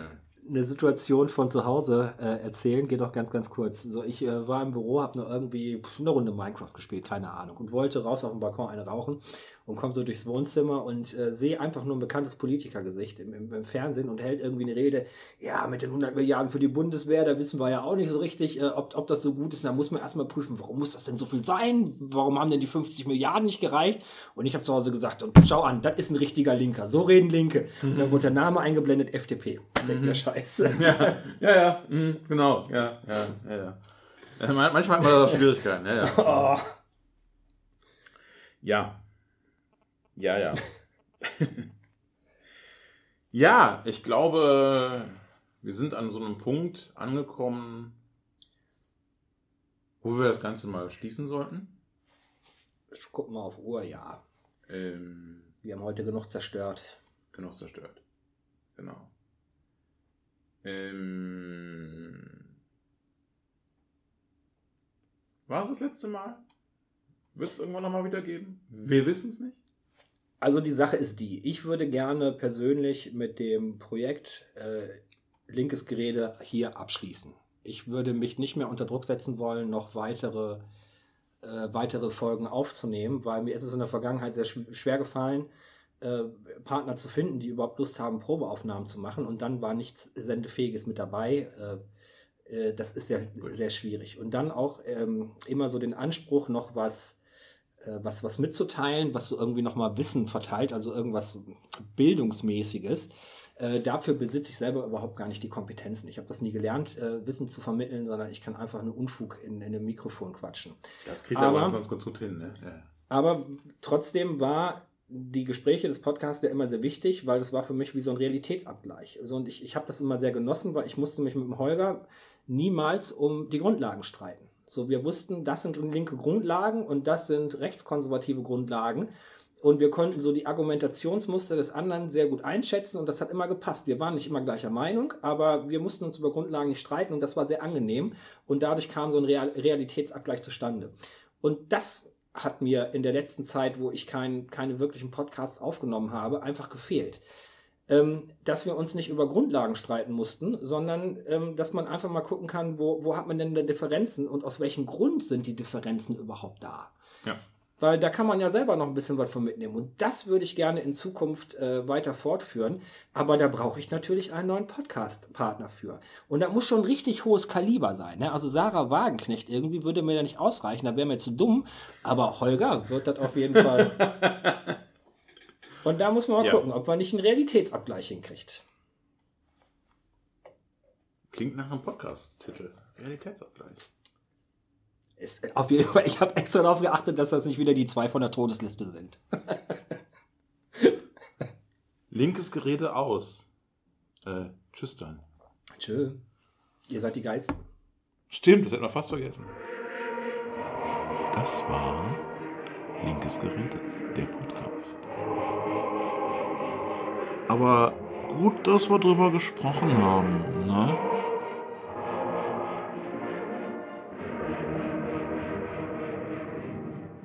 eine Situation von zu Hause äh, erzählen. Geht doch ganz, ganz kurz. So, ich äh, war im Büro, habe nur irgendwie eine Runde Minecraft gespielt, keine Ahnung, und wollte raus auf den Balkon eine rauchen und komme so durchs Wohnzimmer und äh, sehe einfach nur ein bekanntes Politikergesicht im, im, im Fernsehen und hält irgendwie eine Rede. Ja, mit den 100 Milliarden für die Bundeswehr, da wissen wir ja auch nicht so richtig, äh, ob, ob das so gut ist. Da muss man erstmal prüfen, warum muss das denn so viel sein? Warum haben denn die 50 Milliarden nicht gereicht? Und ich habe zu Hause gesagt, und schau an, das ist ein richtiger Linker. So reden Linke. Und dann wurde der Name eingeblendet, FDP. Denke mir, scheiße. ja, ja, ja, mhm, genau, ja, ja, ja, ja. Äh, man- Manchmal hat man da auch Schwierigkeiten, ja, ja. Oh. Ja. Ja, ja. ja, ich glaube, wir sind an so einem Punkt angekommen, wo wir das Ganze mal schließen sollten. Ich guck mal auf Uhr, ja. Ähm, Wir haben heute genug zerstört. genug zerstört. Genau. Ähm, war es das letzte Mal? Wird es irgendwann nochmal wieder geben? Wir wissen es nicht. Also die Sache ist die, ich würde gerne persönlich mit dem Projekt äh, Linkes Gerede hier abschließen. Ich würde mich nicht mehr unter Druck setzen wollen, noch weitere, äh, weitere Folgen aufzunehmen, weil mir ist es in der Vergangenheit sehr schw- schwer gefallen, äh, Partner zu finden, die überhaupt Lust haben, Probeaufnahmen zu machen und dann war nichts Sendefähiges mit dabei. Äh, äh, das ist sehr, sehr schwierig. Und dann auch ähm, immer so den Anspruch, noch was was, was mitzuteilen, was so irgendwie nochmal Wissen verteilt, also irgendwas Bildungsmäßiges. Äh, dafür besitze ich selber überhaupt gar nicht die Kompetenzen. Ich habe das nie gelernt, äh, Wissen zu vermitteln, sondern ich kann einfach nur Unfug in, in einem Mikrofon quatschen. Das kriegt Aber- er aber sonst ganz gut hin, ne? Ja. Aber trotzdem war die Gespräche des Podcasts ja immer sehr wichtig, weil das war für mich wie so ein Realitätsabgleich. So, und ich, ich habe das immer sehr genossen, weil ich musste mich mit dem Holger niemals um die Grundlagen streiten. So, wir wussten, das sind linke Grundlagen und das sind rechtskonservative Grundlagen. Und wir konnten so die Argumentationsmuster des anderen sehr gut einschätzen und das hat immer gepasst. Wir waren nicht immer gleicher Meinung, aber wir mussten uns über Grundlagen nicht streiten und das war sehr angenehm. Und dadurch kam so ein Real Realitätsabgleich zustande. Und das hat mir in der letzten Zeit, wo ich kein, keine wirklichen Podcasts aufgenommen habe, einfach gefehlt. Ähm, dass wir uns nicht über Grundlagen streiten mussten, sondern ähm, dass man einfach mal gucken kann, wo, wo hat man denn da Differenzen und aus welchem Grund sind die Differenzen überhaupt da. Ja. Weil da kann man ja selber noch ein bisschen was von mitnehmen. Und das würde ich gerne in Zukunft äh, weiter fortführen. Aber da brauche ich natürlich einen neuen Podcast-Partner für. Und da muss schon ein richtig hohes Kaliber sein. Ne? Also Sarah Wagenknecht irgendwie würde mir da nicht ausreichen. Da wäre mir zu dumm. Aber Holger wird das auf jeden Fall. Und da muss man mal Ja. gucken, ob man nicht einen Realitätsabgleich hinkriegt. Klingt nach einem Podcast-Titel. Realitätsabgleich. Ist, auf jeden Fall, ich habe extra darauf geachtet, dass das nicht wieder die zwei von der Todesliste sind. Linkes Gerede aus. Äh, tschüss dann. Tschö. Ihr seid die Geilsten. Stimmt, das hätten wir fast vergessen. Das war Linkes Gerede, der Podcast. Aber gut, dass wir drüber gesprochen haben, ne?